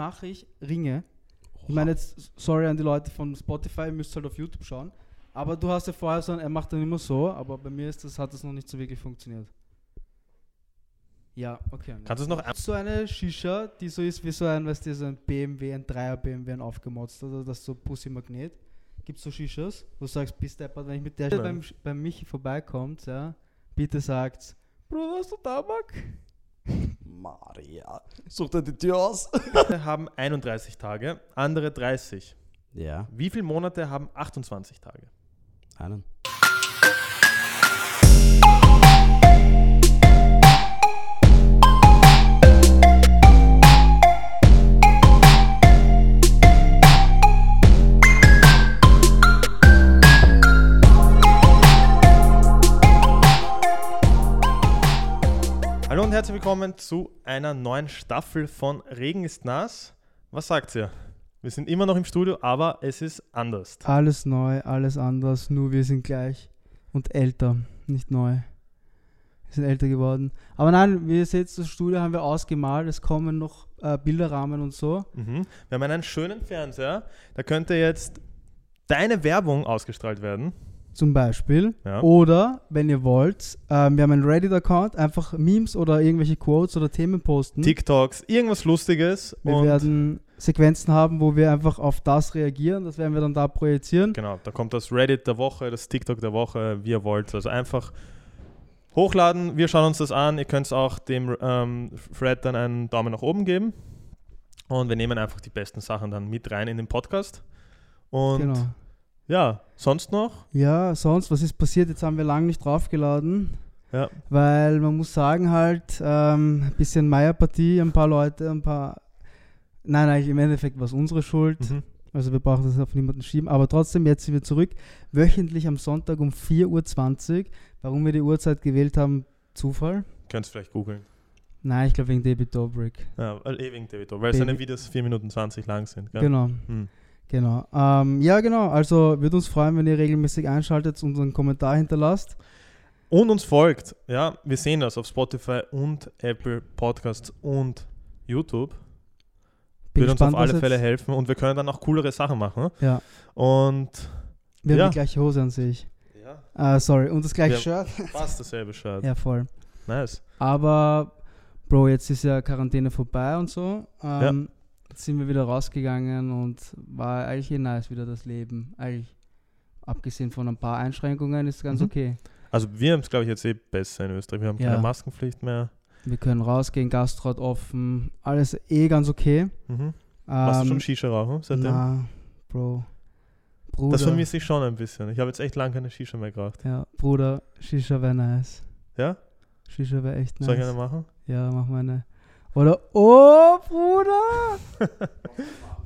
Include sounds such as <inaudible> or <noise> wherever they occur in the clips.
mache ich Ringe. Ich meine jetzt, sorry an die Leute von Spotify, ihr müsst halt auf YouTube schauen. Aber du hast ja vorher so, er macht dann immer so, aber bei mir ist das, hat das noch nicht so wirklich funktioniert. Ja, okay. Kannst du es noch ein- So eine Shisha, die so ist wie so ein, weißt du, so ein BMW, ein Dreier BMW, ein aufgemotzt, oder das so Pussy Magnet. Gibt so Shishas, wo du sagst, bist deppert, wenn ich mit der beim, bei Michi vorbeikommt, ja, bitte sagt, Bruder, hast du Tabak? Maria, such dir die Tür aus. Haben 31 Tage, andere 30. Ja, Wie viele Monate haben 28 Tage? einen. Und herzlich willkommen zu einer neuen Staffel von Regen ist nass. Was sagt ihr? Wir sind immer noch im Studio, aber es ist anders. Alles neu, alles anders, nur wir sind gleich und älter, nicht neu. Wir sind älter geworden. Aber nein, wie ihr seht, das Studio haben wir ausgemalt, es kommen noch äh, Bilderrahmen und so. Mhm. Wir haben einen schönen Fernseher. Da könnte jetzt deine Werbung ausgestrahlt werden. Zum Beispiel. Ja. Oder, wenn ihr wollt, ähm, wir haben einen Reddit-Account, einfach Memes oder irgendwelche Quotes oder Themen posten. TikToks, irgendwas Lustiges. wir und werden Sequenzen haben, wo wir einfach auf das reagieren. Das werden wir dann da projizieren. genau, da kommt das Reddit der Woche, das TikTok der Woche, wie ihr wollt. Also einfach hochladen. Wir schauen uns das an. Ihr könnt auch dem ähm, Fred dann einen Daumen nach oben geben. Und wir nehmen einfach die besten Sachen dann mit rein in den Podcast. Und Genau. Ja, sonst noch? Ja, sonst, was ist passiert? Jetzt haben wir lange nicht draufgeladen. Ja. Weil man muss sagen halt, ähm, ein bisschen Meierpartie, ein paar Leute, ein paar... Nein, eigentlich im Endeffekt war es unsere Schuld. Mhm. Also wir brauchen das auf niemanden schieben. Aber trotzdem, jetzt sind wir zurück. Wöchentlich am Sonntag um 4.20 Uhr. Warum wir die Uhrzeit gewählt haben, Zufall? Könnt ihr vielleicht googeln. Nein, ich glaube wegen David Dobrik. Ja, weil eh wegen David, weil David- seine Videos 4 Minuten 20 lang sind. Gell? Genau, Hm. Genau. Ähm, ja, genau. Also würde uns freuen, wenn ihr regelmäßig einschaltet und einen Kommentar hinterlasst. Und uns folgt. Ja, wir sehen das auf Spotify und Apple Podcasts und YouTube. Bin Wird uns auf gespannt, alle Fälle helfen und wir können dann auch coolere Sachen machen. Ja, Und wir Ja. haben die gleiche Hose an sich. ja, Ah, sorry, und das gleiche Ja. Shirt. fast dasselbe Shirt. Ja, voll. Nice. Aber, Bro, jetzt ist ja Quarantäne vorbei und so. Ähm, Jetzt sind wir wieder rausgegangen und war eigentlich eh nice wieder das Leben. Eigentlich, abgesehen von ein paar Einschränkungen, ist ganz Mhm. okay. Also wir haben es, glaube ich, jetzt eh besser in Österreich. Wir haben Ja. keine Maskenpflicht mehr. Wir können rausgehen, Gastro hat offen, alles eh ganz okay. Mhm. Machst du schon Ähm, Shisha rauchen seitdem? Na, Bro. Bruder. Das vermisse ich schon ein bisschen. Ich habe jetzt echt lange keine Shisha mehr geraucht. Ja, Bruder, Shisha wäre nice. Ja? Shisha wäre echt nice. Soll ich eine machen? Ja, mach mal eine. Oder, oh, Bruder! <laughs>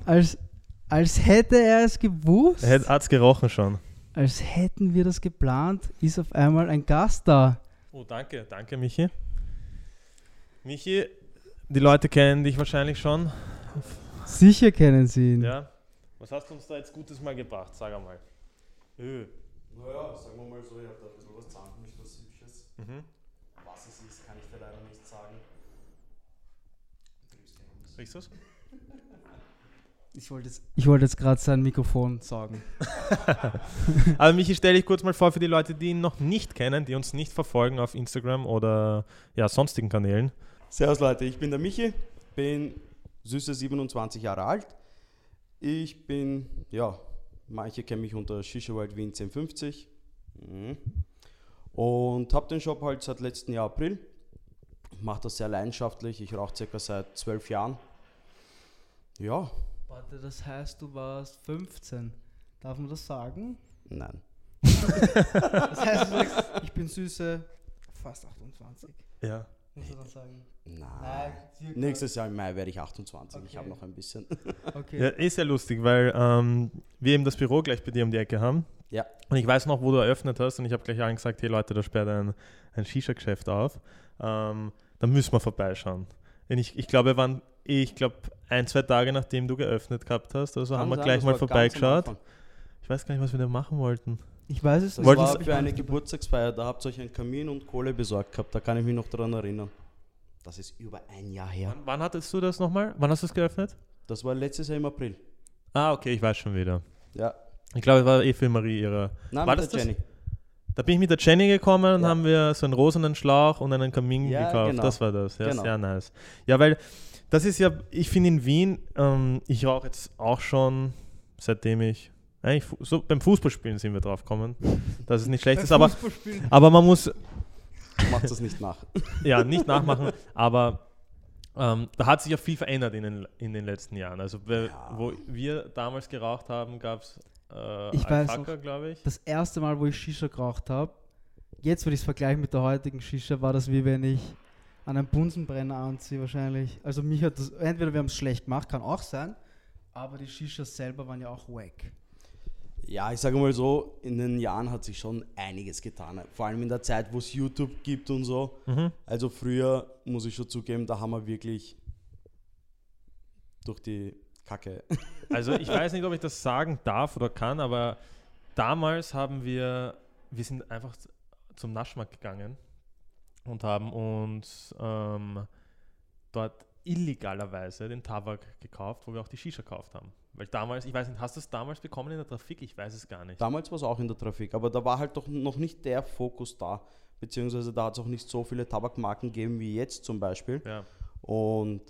als, als hätte er es gewusst. Er hätte Arzt gerochen schon. als hätten wir das geplant, ist auf einmal ein Gast da. Oh, danke. Danke, Michi. Michi, die Leute kennen dich wahrscheinlich schon. Sicher kennen sie ihn. Ja. Was hast du uns da jetzt Gutes mal gebracht? Sag einmal. Öh. Naja, sagen wir mal so, ich habe da ein bisschen was zusammengemischt, was Hübsches. Mhm. Was es ist, kann ich dir leider nicht sagen. Riechst du's? Ich wollte jetzt, ich wollte jetzt gerade sein Mikrofon sagen. <laughs> Aber Michi, stell dich kurz mal vor für die Leute, die ihn noch nicht kennen, die uns nicht verfolgen auf Instagram oder ja, sonstigen Kanälen. Servus Leute, ich bin der Michi, bin süße 27 Jahre alt. Ich bin, ja, manche kennen mich unter Shisha World Wien 1050. Mhm. Und habe den Shop halt seit letzten Jahr April. Mache das sehr leidenschaftlich. Ich rauche circa seit zwölf Jahren. Ja, Warte, das heißt, du warst 15. Darf man das sagen? nein. Das heißt, du sagst, ich bin süße fast 28. Ja. Muss man dann sagen. Nein. circa. Nächstes Jahr im Mai werde ich 28. Ich Okay. habe noch ein bisschen. Okay. ja. Ist ja lustig, weil ähm, wir eben das Büro gleich bei dir um die Ecke haben. Ja. Und ich weiß noch, wo du eröffnet hast und ich habe gleich allen gesagt, hey Leute, da sperrt ein, ein Shisha-Geschäft auf. Ähm, da müssen wir vorbeischauen. Und ich, ich glaube, wir waren, ich glaube, ein, zwei Tage nachdem du geöffnet gehabt hast, also haben wir Kann gleich mal das vorbeigeschaut. Ich weiß gar nicht, was wir da machen wollten. Ich weiß es Das nicht. Wollten war für eine Geburtstagsfeier, da habt ihr euch einen Kamin und Kohle besorgt gehabt, da kann ich mich noch daran erinnern. Das ist über ein Jahr her. Wann, wann hattest du das nochmal? Wann hast du es geöffnet? Das war letztes Jahr im April. Ah, okay, ich weiß schon wieder. Ja. Ich glaube, es war eh für Marie ihre. Nein, War das der das? Da bin ich mit der Jenny gekommen und Ja. haben wir so einen rosenen Schlauch und einen Kamin Ja, gekauft. genau. Das war das. Ja, Genau. sehr nice. Ja, weil das ist ja, ich finde in Wien, ähm, ich rauche jetzt auch schon, seitdem ich, eigentlich so beim Fußballspielen sind wir drauf gekommen, dass es nicht schlecht ist, aber, aber man muss, Macht das nicht nach. <laughs> ja, nicht nachmachen, aber ähm, da hat sich ja viel verändert in den, in den letzten Jahren. Also, Ja. wo wir damals geraucht haben, gab es äh, Ich weiß glaube ich. Das erste Mal, wo ich Shisha geraucht habe, jetzt würde ich es vergleichen mit der heutigen Shisha, war das wie wenn ich an einen Bunsenbrenner anziehe wahrscheinlich. Also mich hat das, entweder wir haben es schlecht gemacht, kann auch sein, aber die Shishas selber waren ja auch wack. Ja, ich sage mal so, in den Jahren hat sich schon einiges getan. Vor allem in der Zeit, wo es YouTube gibt und so. Mhm. Also früher, muss ich schon zugeben, da haben wir wirklich durch die Kacke. Also ich weiß nicht, ob ich das sagen darf oder kann, aber damals haben wir, wir sind einfach zum Naschmarkt gegangen und haben uns ähm, dort illegalerweise den Tabak gekauft, wo wir auch die Shisha gekauft haben. Weil damals, ich weiß nicht, hast du es damals bekommen in der Trafik? Ich weiß es gar nicht. Damals war es auch in der Trafik, aber da war halt doch noch nicht der Fokus da. Beziehungsweise da hat es auch nicht so viele Tabakmarken gegeben wie jetzt zum Beispiel. Ja. Und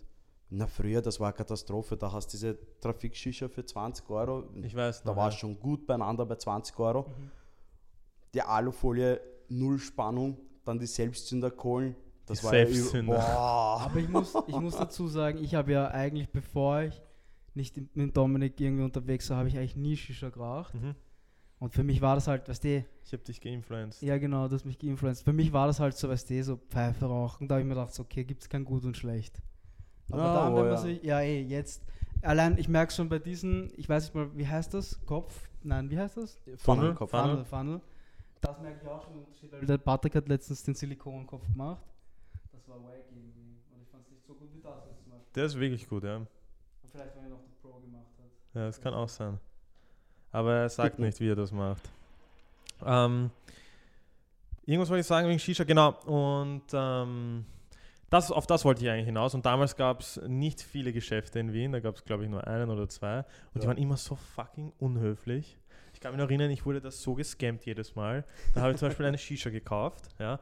na früher, das war eine Katastrophe. Da hast du diese Trafik-Shisha für 20 Euro. Ich weiß Da noch, war ja. es schon gut beieinander bei 20 Euro. Mhm. Die Alufolie, null Spannung, dann die Selbstzünderkohlen. Das Die war ja Selbstzünder. über- Boah. Aber ich muss, ich muss dazu sagen, ich habe ja eigentlich, bevor ich nicht mit Dominik irgendwie unterwegs war, habe ich eigentlich nie Shisha geraucht. Mhm. Und für mich war das halt, weißt du, Ich habe dich geinfluenced. ja genau, das hat mich geinfluenced. Für mich war das halt so, weißt du, so Pfeife rauchen. Da habe ich mir gedacht, so, okay, gibt es kein Gut und Schlecht. Aber Ah, dann, oh wenn man ja. sich, ja eh, jetzt, allein, ich merke schon bei diesen, ich weiß nicht mal, wie heißt das? Kopf? Nein, wie heißt das? Funnel? Kopf. Funnel. Funnel, Funnel. Das merke ich auch schon den Unterschied, weil der Patrick hat letztens den Silikonkopf gemacht. Das war wack irgendwie. Und ich fand es nicht so gut wie das jetzt Beispiel. Der ist wirklich gut, ja. Und vielleicht, wenn er noch den Pro gemacht hat. Ja, das kann auch sein. Aber er sagt nicht, wie er das macht. Ähm, irgendwas wollte ich sagen wegen Shisha, genau. Und ähm, das, auf das wollte ich eigentlich hinaus. Und damals gab es nicht viele Geschäfte in Wien. Da gab es, glaube ich, nur einen oder zwei. Und die Ja. waren immer so fucking unhöflich. Ich kann mich noch erinnern, ich wurde das so gescammt jedes Mal. Da habe ich zum Beispiel eine Shisha gekauft. Ja.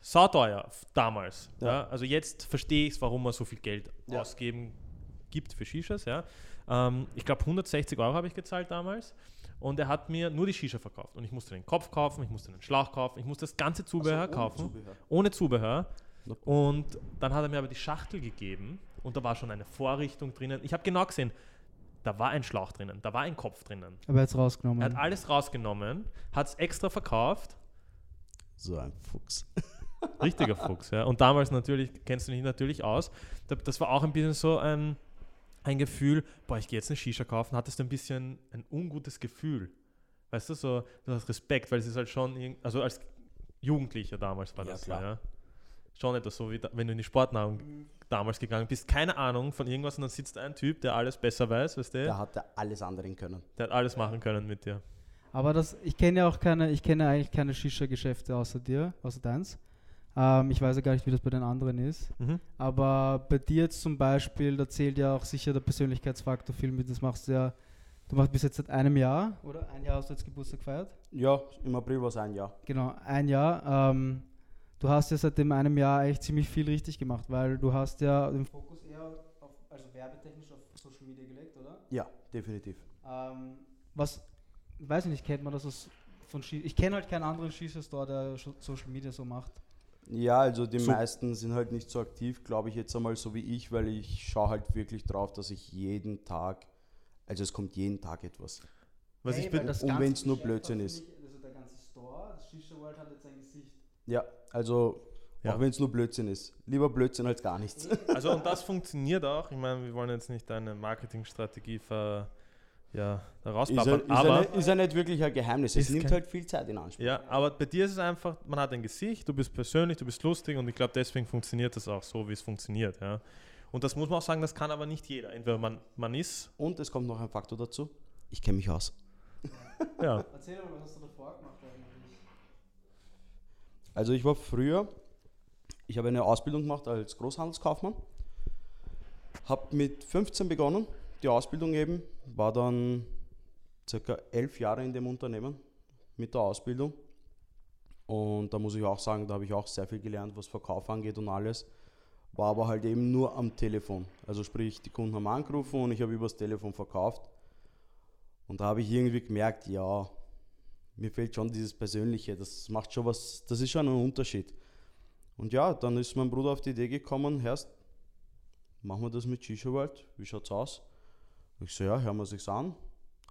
Sauteuer damals. Ja. Ja. Also jetzt verstehe ich es, warum man so viel Geld Ja. ausgeben gibt für Shishas. Ja. Ähm, ich glaube 160 Euro habe ich gezahlt damals. Und er hat mir nur die Shisha verkauft. Und ich musste den Kopf kaufen, ich musste den Schlauch kaufen, ich musste das ganze Zubehör Also ohne kaufen. Zubehör. Ohne Zubehör. Und dann hat er mir aber die Schachtel gegeben und da war schon eine Vorrichtung drinnen. Ich habe genau gesehen, da war ein Schlauch drinnen, da war ein Kopf drinnen. Aber jetzt rausgenommen. Er hat alles rausgenommen, hat es extra verkauft. So ein Fuchs. <laughs> Richtiger Fuchs, ja. Und damals natürlich, kennst du dich natürlich aus. Da- Das war auch ein bisschen so ein, ein Gefühl, boah, ich gehe jetzt eine Shisha kaufen, hattest du ein bisschen ein ungutes Gefühl. Weißt du, so, du hast Respekt, weil es ist halt schon, also als Jugendlicher damals war Ja, das, klar. ja. Schon etwas so, wie da, wenn du in die Sportnahrung damals gegangen bist, keine Ahnung von irgendwas und dann sitzt ein Typ, der alles besser weiß, weißt du, Der hatte alles anderen können. der hat alles machen können mit dir. Aber das, ich kenne ja auch keine, ich kenne eigentlich keine Shisha-Geschäfte außer dir, außer deins. Ähm, ich weiß ja gar nicht, wie das bei den anderen ist. Mhm. Aber bei dir jetzt zum Beispiel, da zählt ja auch sicher der Persönlichkeitsfaktor viel mit. Das machst du ja, du machst bis jetzt seit einem Jahr, oder? Ein Jahr hast du jetzt Geburtstag gefeiert? Ja, im April war es ein Jahr. Genau, ein Jahr. Ähm, du hast ja seit dem einem Jahr eigentlich ziemlich viel richtig gemacht, weil du hast ja den Fokus eher auf, also werbetechnisch auf Social Media gelegt, oder? Ja, definitiv. Ähm, was, ich weiß nicht, kennt man das aus, von Ski Ich kenne halt keinen anderen Shisha-Store, der Social Media so macht. Ja, also die So- meisten sind halt nicht so aktiv, glaube ich jetzt einmal so wie ich, weil ich schaue halt wirklich drauf, dass ich jeden Tag, also es kommt jeden Tag etwas. Was Ey, ich bin, das und ganze wenn's nur Blödsinn ist. ich, Also der ganze Store, das Shisha World hat jetzt ein. Ja, also Ja. auch wenn es nur Blödsinn ist. Lieber Blödsinn als gar nichts. <laughs> Also und das funktioniert auch. Ich meine, wir wollen jetzt nicht deine Marketingstrategie ver, ja, da Ist ja, rausplappern, ist, ja aber, nicht, ist ja nicht wirklich ein Geheimnis. Es Ist nimmt halt viel Zeit in Anspruch. ja, aber bei dir ist es einfach, man hat ein Gesicht, du bist persönlich, du bist lustig und ich glaube, deswegen funktioniert das auch so, wie es funktioniert. Ja. Und das muss man auch sagen, das kann aber nicht jeder. Entweder man, man ist, Und es kommt noch ein Faktor dazu. Ich kenne mich aus. ja, Erzähl mal, was hast du davor gemacht? Also ich war früher, ich habe eine Ausbildung gemacht als Großhandelskaufmann. Habe mit 15 begonnen, die Ausbildung eben, war dann circa elf Jahre in dem Unternehmen mit der Ausbildung. Und da muss ich auch sagen, da habe ich auch sehr viel gelernt, was Verkauf angeht und alles. War aber halt eben nur am Telefon. Also sprich, die Kunden haben angerufen und ich habe übers Telefon verkauft. Und da habe ich irgendwie gemerkt, ja, mir fehlt schon dieses Persönliche. Das macht schon was, das ist schon ein Unterschied. Und ja, dann ist mein Bruder auf die Idee gekommen, Herst, machen wir das mit Shisha World? Wie schaut's aus? Ich so, ja, hören wir sich's an.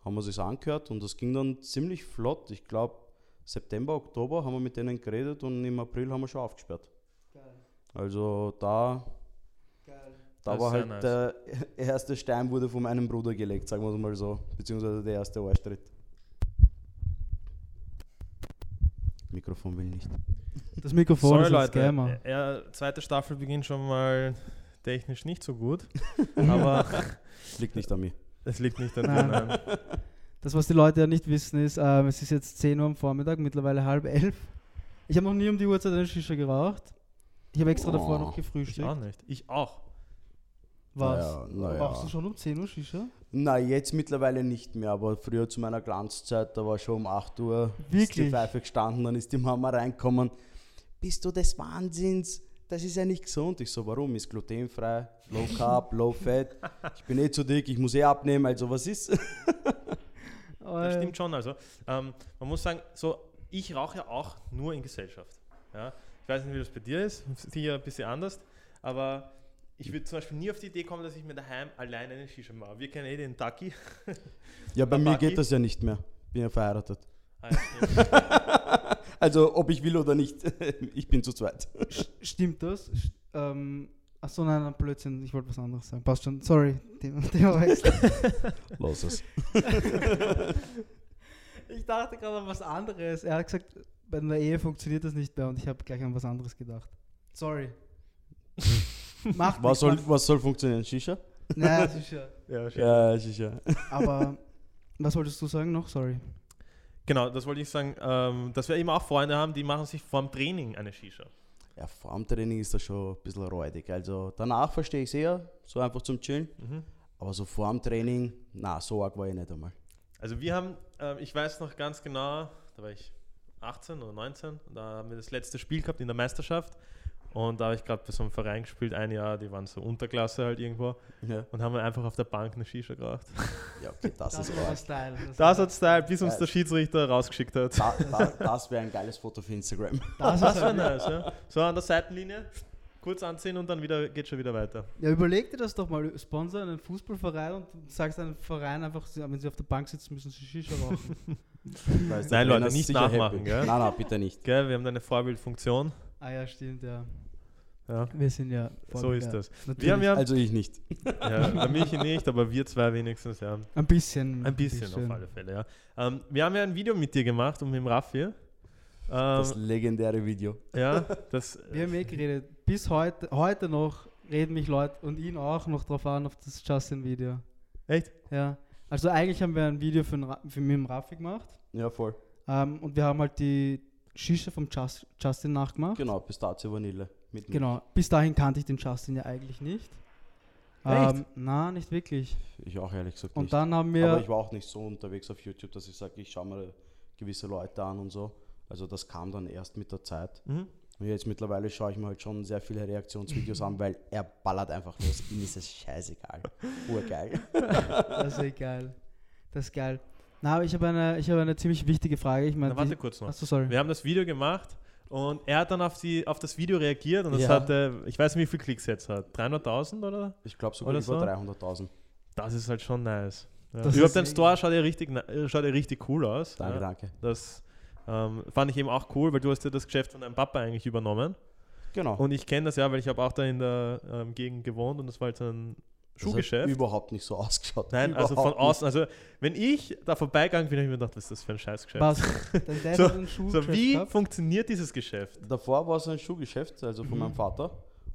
Haben wir sich's angehört und das ging dann ziemlich flott. Ich glaube, September, Oktober haben wir mit denen geredet und im April haben wir schon aufgesperrt. Geil. Also da, Geil. da Das war halt sehr der <laughs> erste Stein wurde von meinem Bruder gelegt, sagen wir es mal so. Beziehungsweise der erste Arschtritt. Mikrofon will nicht. Das Mikrofon Sorry ist Leute, Gamer. er, zweite Staffel beginnt schon mal technisch nicht so gut, <laughs> aber Liegt nicht an mir. es liegt nicht an. Nein. Nein. Das, was die Leute ja nicht wissen, ist, ähm, es ist jetzt 10 Uhr am Vormittag, mittlerweile halb elf. Ich habe noch nie um die Uhrzeit eine Shisha geraucht. Ich habe extra davor Oh, noch Ich gefrühstückt. auch nicht. Ich auch. Was? Naja, naja. Rauchst du schon um 10 Uhr Shisha? Na, jetzt mittlerweile nicht mehr, aber früher zu meiner Glanzzeit, da war schon um 8 Uhr ist die Wirklich? Pfeife gestanden, dann ist die Mama reinkommen. Bist du des Wahnsinns? Das ist ja nicht gesund. Ich so, warum? Ist glutenfrei, low carb, <laughs> low fat. Ich bin eh zu dick, ich muss eh abnehmen, also was ist? <laughs> Das stimmt schon. Also, ähm, man muss sagen, so, ich rauche ja auch nur in Gesellschaft. Ja? Ich weiß nicht, wie das bei dir ist, <laughs> sicher ein bisschen anders, aber ich würde zum Beispiel nie auf die Idee kommen, dass ich mir daheim alleine eine Shisha mache. Wir kennen eh den Taki. <laughs> Ja, bei mir geht das ja nicht mehr. Bin ja verheiratet. Ah, ja. <laughs> Also, ob ich will oder nicht, <laughs> ich bin zu zweit. Stimmt das? Ähm, achso, nein, nein, Blödsinn, ich wollte was anderes sagen. Passt schon, sorry. Thema. Los es. ich dachte gerade an was anderes. Er hat gesagt, bei einer Ehe funktioniert das nicht mehr und ich habe gleich an was anderes gedacht. Sorry. Macht Was soll, was soll funktionieren? Shisha? Naja, das ist ja. ja, schön. Ja, Shisha. <laughs> Aber was wolltest du sagen noch? Sorry. Genau, das wollte ich sagen, ähm, dass wir eben auch Freunde haben, die machen sich vor dem Training eine Shisha. Ja, vor dem Training ist das schon ein bisschen räudig. Also danach verstehe ich es eher, so einfach zum Chillen. Mhm. Aber so vor dem Training, na, so arg war ich nicht einmal. Also wir haben, ähm, ich weiß noch ganz genau, da war ich 18 oder 19, und da haben wir das letzte Spiel gehabt in der Meisterschaft und da habe ich gerade bei so einem Verein gespielt, ein Jahr, die waren so Unterklasse halt irgendwo Ja, und haben einfach auf der Bank eine Shisha geraucht. ja okay, das, ist war arg. Style. Das hat Style, bis uns der Schiedsrichter rausgeschickt hat. Da, da, das wäre ein geiles Foto für Instagram. das Das ist war nice, ja. So an der Seitenlinie, kurz anziehen und dann wieder geht schon wieder weiter. Ja, überleg dir das doch mal. Sponsor einen Fußballverein und sagst einem Verein einfach, wenn sie auf der Bank sitzen, müssen sie Shisha rauchen. <laughs> Ist Nein, Leute, nicht nachmachen, gell? Nein, nein, bitte nicht. Gell, wir haben da eine Vorbildfunktion. ah ja, stimmt, ja. Ja, Wir sind ja so ist ja, das. Wir haben ja, Also ich nicht. ja der Michi nicht, aber wir zwei wenigstens, ja. ein bisschen. Ein bisschen auf alle Fälle, ja. Ähm, wir haben ja ein Video mit dir gemacht und mit dem Raffi. Ähm, Das legendäre Video. ja, <laughs> das, Wir haben eh geredet. Bis heute, heute noch reden mich Leute und ihn auch noch drauf an, auf das Justin-Video. echt? Ja. Also eigentlich haben wir ein Video für, Ra- für mit dem Raffi gemacht. Ja, voll. Ähm, und wir haben halt die Shisha vom Just, Justin nachgemacht. Genau, Pistazie Vanille. Mit Milch. Genau. Bis dahin kannte ich den Justin ja eigentlich nicht. Echt? Ähm, na, nicht wirklich. Ich auch ehrlich gesagt Und nicht. dann haben Aber wir. ich war auch nicht so unterwegs auf YouTube, dass ich sage, ich schaue mir gewisse Leute an und so. Also das kam dann erst mit der Zeit. Mhm. Und jetzt mittlerweile schaue ich mir halt schon sehr viele Reaktionsvideos an, weil er ballert einfach los. Ihm ist es scheißegal. Urgeil. <laughs> Das ist eh geil. Das ist geil. Na, aber ich habe eine, ich habe eine ziemlich wichtige Frage. Ich meine, Na, warte kurz noch. Achso, sorry. Wir haben das Video gemacht und er hat dann auf, die, auf das Video reagiert und das Ja. hatte, ich weiß nicht, wie viele Klicks jetzt hat. 300.000 oder? Ich glaube sogar Oder über so? 300.000. Das ist halt schon nice. Ja. Überhaupt dein Store schaut ja richtig, äh, schaut ja richtig cool aus. Danke, ja. danke. Das ähm, fand ich eben auch cool, weil du hast ja das Geschäft von deinem Papa eigentlich übernommen. Genau. Und ich kenne das ja, weil ich habe auch da in der ähm, Gegend gewohnt und das war halt so ein Schuhgeschäft. überhaupt nicht so ausgeschaut. Nein, also von Überhaupt außen. Also wenn ich da vorbeigegangen bin, habe ich mir gedacht, was ist das für ein Scheißgeschäft? Was? <laughs> So- hat einen Schuh So, wie funktioniert dieses Geschäft? Davor war es ein Schuhgeschäft, also von Mhm. meinem Vater.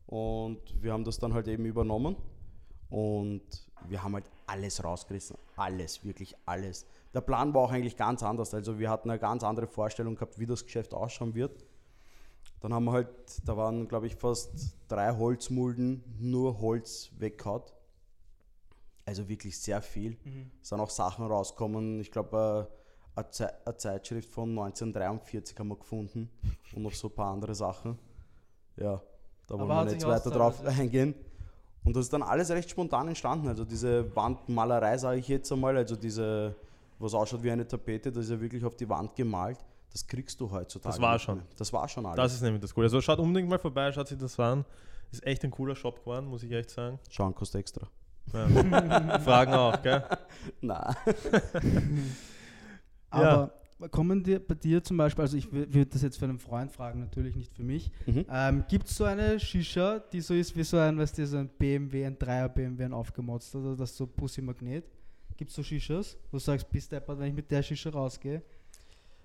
Und wir haben das dann halt eben übernommen. Und wir haben halt alles rausgerissen. Alles, wirklich alles. Der Plan war auch eigentlich ganz anders. Also wir hatten eine ganz andere Vorstellung gehabt, wie das Geschäft ausschauen wird. Dann haben wir halt, da waren glaube ich fast drei Holzmulden, nur Holz weggehaut. Also wirklich sehr viel. Mhm. Es sind auch Sachen rausgekommen. Ich glaube, äh, eine, Ze eine Zeitschrift von 1943 haben wir gefunden und noch so ein paar andere Sachen. Ja, da wollen Aber wir sich weiter drauf ausgezahlt, eingehen. Und das ist dann alles recht spontan entstanden. Also diese Wandmalerei, sage ich jetzt einmal, also diese, was ausschaut wie eine Tapete, das ist ja wirklich auf die Wand gemalt. Das kriegst du heutzutage. Das war schon. mehr. Das war schon alles. Das ist nämlich das Coole. Also schaut unbedingt mal vorbei, schaut sich das an. Ist echt ein cooler Shop geworden, muss ich echt sagen. Schauen kostet extra. Ja. <laughs> Fragen auch, gell? Na, <laughs> Aber kommen dir bei dir zum Beispiel, also ich würde das jetzt für einen Freund fragen, natürlich nicht für mich. Mhm. Ähm, Gibt es so eine Shisha, die so ist wie so ein, weißt du, so ein BMW, ein Dreier BMW, ein aufgemotzt oder das so Pussy Magnet? Gibt es so Shishas, wo du sagst, bist deppert, wenn ich mit der Shisha rausgehe,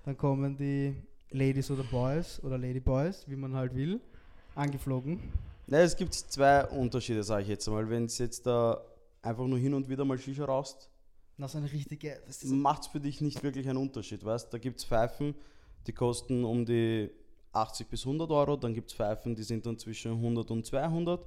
dann kommen die Ladies oder Boys oder Ladyboys, wie man halt will, angeflogen. Ne, es gibt zwei Unterschiede, sage ich jetzt einmal. Wenn es jetzt da einfach nur hin und wieder mal Shisha raust, Na, so eine richtige, das ist macht es für dich nicht wirklich einen Unterschied, weißt Da gibt es Pfeifen, die kosten um die 80 bis 100 Euro, dann gibt es Pfeifen, die sind dann zwischen 100 und 200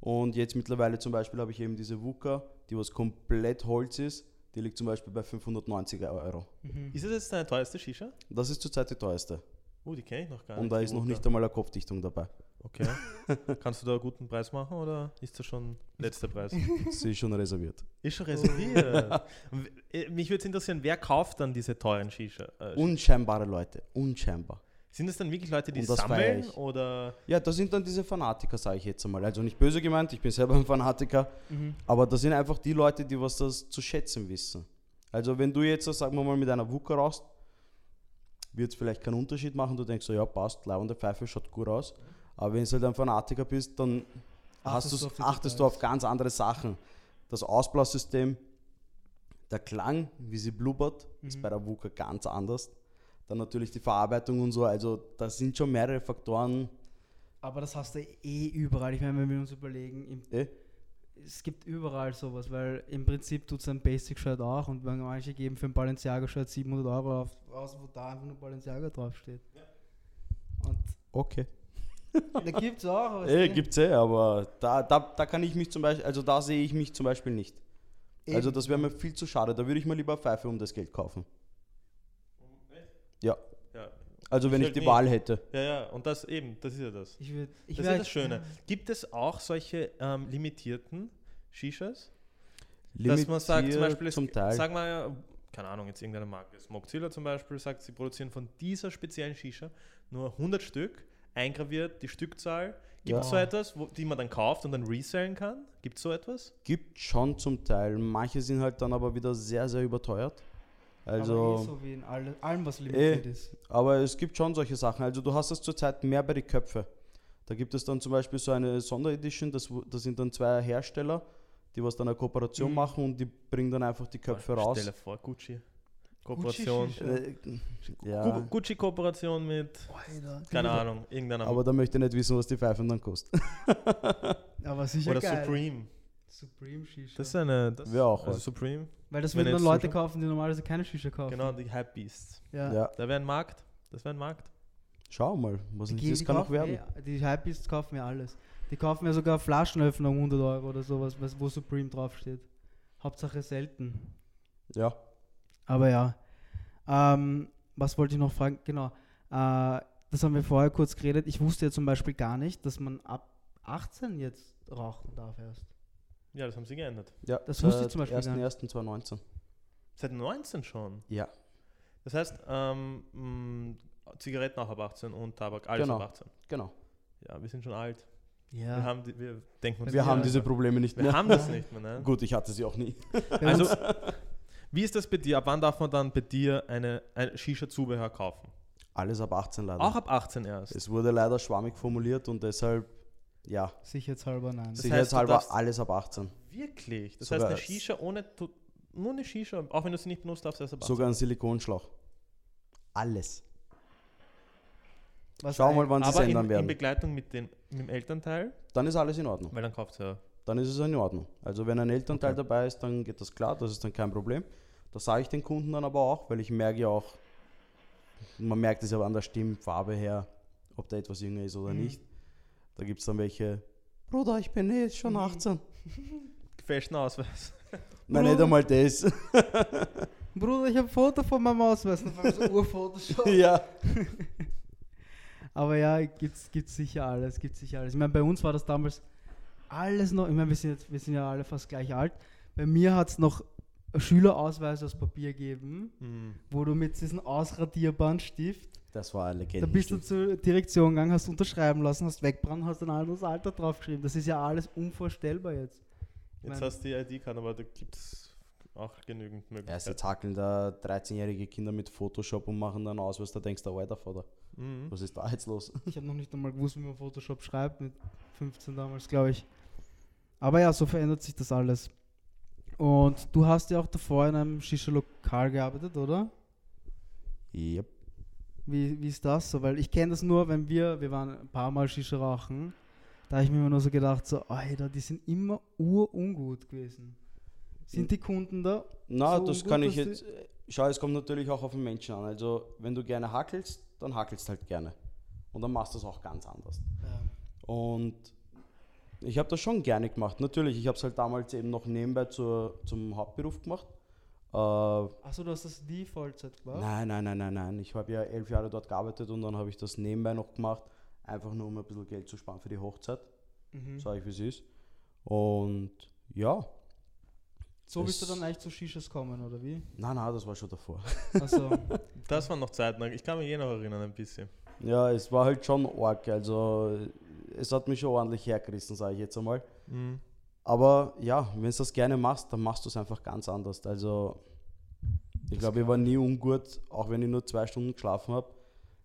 und jetzt mittlerweile zum Beispiel habe ich eben diese Wuka, die was komplett Holz ist, die liegt zum Beispiel bei 590 Euro. Mhm. Ist das jetzt deine teuerste Shisha? Das ist zurzeit die teuerste Oh, die kenne ich noch gar und nicht. da die ist noch nicht einmal eine Kopfdichtung dabei. Okay. <laughs> Kannst du da einen guten Preis machen oder ist das schon letzter Preis? Sie ist schon reserviert. Ist schon reserviert. <laughs> Äh, Mich würde interessieren, wer kauft dann diese teuren Shisha? Äh, Unscheinbare Leute, unscheinbar. sind es dann wirklich Leute, die das sammeln oder Ja, das sind dann diese Fanatiker, sage ich jetzt einmal. Also nicht böse gemeint, ich bin selber ein Fanatiker, Mhm. aber das sind einfach die Leute, die was das zu schätzen wissen. Also wenn du jetzt, sagen wir mal, mit einer Wuka raus, wird es vielleicht keinen Unterschied machen. Du denkst so, ja passt, leibende Pfeife schaut gut aus. Aber wenn du halt ein Fanatiker bist, dann Achtest du auf achtest du auf ganz andere Sachen. Das Ausblassystem, der Klang, wie sie blubbert, ist Mhm. bei der Wuka ganz anders. Dann natürlich die Verarbeitung und so. Also da sind schon mehrere Faktoren. Aber das hast du eh überall. Ich meine, wenn wir uns überlegen, Eh? es gibt überall sowas, weil im Prinzip tut es ein Basic-Shirt auch und wenn manche geben für ein Balenciaga-Shirt 700 Euro auf, aus, wo da einfach nur Balenciaga draufsteht. Und Okay. <laughs> da gibt es auch. Eh, es- gibt's eh, aber da, da, da kann ich mich zum Beispiel, also da sehe ich mich zum Beispiel nicht. Also eben. das wäre mir viel zu schade. Da würde ich mir lieber Pfeife um das Geld kaufen. Ja. ja. Also wenn Ich ich halt die nicht. Wahl hätte. Ja, ja, und das eben, das ist ja das. Ich würd, ich das ist das Schöne. Gibt es auch solche ähm, limitierten Shishas? dass man sagt, zum Limitiert Beispiel, zum Teil. sagen wir ja, keine Ahnung, jetzt irgendeine Marke, Smokezilla zum Beispiel, sagt, sie produzieren von dieser speziellen Shisha nur 100 Stück, eingraviert die Stückzahl. Gibt Ja. es so etwas, wo, die man dann kauft und dann resellen kann? Gibt es so etwas? Gibt schon zum Teil. Manche sind halt dann aber wieder sehr, sehr überteuert. aber eh Also, so wie in alle, allem, was limitiert ist. aber es gibt schon solche Sachen. Also du hast das zurzeit mehr bei den Köpfen. Da gibt es dann zum Beispiel so eine Sonderedition, das, das sind dann zwei Hersteller, die was dann eine Kooperation Mhm. machen und die bringen dann einfach die Köpfe raus. Stell dir vor, Gucci. Kooperation. Gucci-Shisha. Äh, ja, Gucci-Kooperation mit, Alter, keine Ahnung, irgendeiner aber da möchte ich nicht wissen, was die Pfeifen dann kosten. <laughs> Aber sicher Oder geil. Supreme. Supreme Shisha. Das ist eine. Das, Wäre auch also was. Supreme. Weil das würden dann Leute Sushi- kaufen, die normalerweise keine Shisha kaufen. Genau, die Hype Beasts. Ja. Ja, Da wäre ein Markt. Das wäre ein Markt. schau mal, was Die, nicht ist, die kann auch werden. eh- die Hypebeasts kaufen ja alles. Die kaufen ja sogar Flaschenöffner um 100 Euro oder sowas, was- wo Supreme draufsteht. Hauptsache selten. Ja, Aber ja. Ähm, was wollte ich noch fragen? Genau. Äh, das haben wir vorher kurz geredet. Ich wusste ja zum Beispiel gar nicht, dass man ab 18 jetzt rauchen darf erst. Ja, das haben sie geändert. ja. Das wusste ich zum Beispiel gar 1.1.2019. Seit 19 schon. Ja, Das heißt, ähm, mh, Zigaretten auch ab 18 und Tabak, alles Genau. ab 18. genau. Ja, wir sind schon alt. Ja. Wir, haben die, wir denken uns Wir haben nicht diese mehr. Probleme nicht Wir mehr. haben das nicht mehr. Ne? <laughs> Gut, ich hatte sie auch nie. Also, wie ist das bei dir? Ab wann darf man dann bei dir eine, ein Shisha-Zubehör kaufen? Alles ab 18 leider. Auch ab 18 erst. Es wurde leider schwammig formuliert und deshalb, ja, Sicherheitshalber nein. Das heißt, sicherheitshalber darfst- alles ab 18. Wirklich? Das Sogar heißt, eine Shisha ohne, nur eine Shisha, auch wenn du sie nicht benutzt, darfst du erst ab 18. Sogar ein Silikonschlauch. Alles. Was Schau mal, wann sie es Aber in, ändern in werden. Begleitung mit, den, mit dem Elternteil, Dann ist alles in Ordnung. weil dann kauft ja. Dann ist es in Ordnung. Also wenn ein Elternteil Okay. dabei ist, dann geht das klar, das ist dann kein Problem. Das sage ich den Kunden dann aber auch, weil ich merke ja auch, man merkt es ja an der Stimmfarbe her, ob da etwas jünger ist oder Mhm. nicht. Da gibt es dann welche, Bruder, ich bin eh jetzt schon Mhm. 18. <laughs> Gefälschten Ausweis. <laughs> Nein, nicht einmal das. <laughs> Bruder, ich habe ein Foto von meinem Ausweis, so Urfotoshop. ja. Aber ja, gibt's, gibt's sicher alles, gibt's sicher alles. Ich meine, bei uns war das damals alles noch, ich meine, wir sind, jetzt, wir sind ja alle fast gleich alt. Bei mir hat es noch Schülerausweis aus Papier gegeben, Hm. wo du mit diesem Ausradierbandstift, Das war eine da Legende. bist du zur Direktion gegangen, hast unterschreiben lassen, hast wegbrannt, hast dann alles Alter draufgeschrieben. Das ist ja alles unvorstellbar jetzt. Jetzt Mein- hast du die ID-Karte, aber da gibt es auch genügend Ja, Möglichkeiten. jetzt hackeln da 13-jährige Kinder mit Photoshop und machen dann Ausweis, da denkst du, Alter, Vater, Mhm. was ist da jetzt los? Ich habe noch nicht einmal gewusst, wie man Photoshop schreibt, mit 15 damals, glaube ich. Aber ja, so verändert sich das alles. Und du hast ja auch davor in einem Shisha-Lokal gearbeitet, oder? Yep. Wie, wie ist das so? Weil ich kenne das nur, wenn wir, wir waren ein paar Mal Shisha rauchen, da habe ich mir immer nur so gedacht, so, Alter, die sind immer urungut gewesen. Sind die Kunden da? Na, So das ungut, kann ich jetzt. Schau, es kommt natürlich auch auf den Menschen an. Also, wenn du gerne hackelst, dann hackelst halt gerne. Und dann machst du es auch ganz anders. Und ich habe das schon gerne gemacht. Natürlich, ich habe es halt damals eben noch nebenbei zur, zum Hauptberuf gemacht. Äh, Achso, du hast das die Vollzeit gemacht? nein, nein, nein, nein, nein. Ich habe ja elf Jahre dort gearbeitet und dann habe ich das nebenbei noch gemacht. Einfach nur, um ein bisschen Geld zu sparen für die Hochzeit. Mhm. Sag ich, wie es ist. Und ja, So bist du dann eigentlich zu Shishas kommen, oder wie? nein, nein, das war schon davor. Also, Das waren noch Zeiten, ich kann mich eh noch erinnern ein bisschen. Ja, es war halt schon arg. Also, es hat mich schon ordentlich hergerissen, sage ich jetzt einmal. Mhm. Aber ja, wenn du das gerne machst, dann machst du es einfach ganz anders. Also, ich glaube, ich war nie ungut, auch wenn ich nur zwei Stunden geschlafen habe,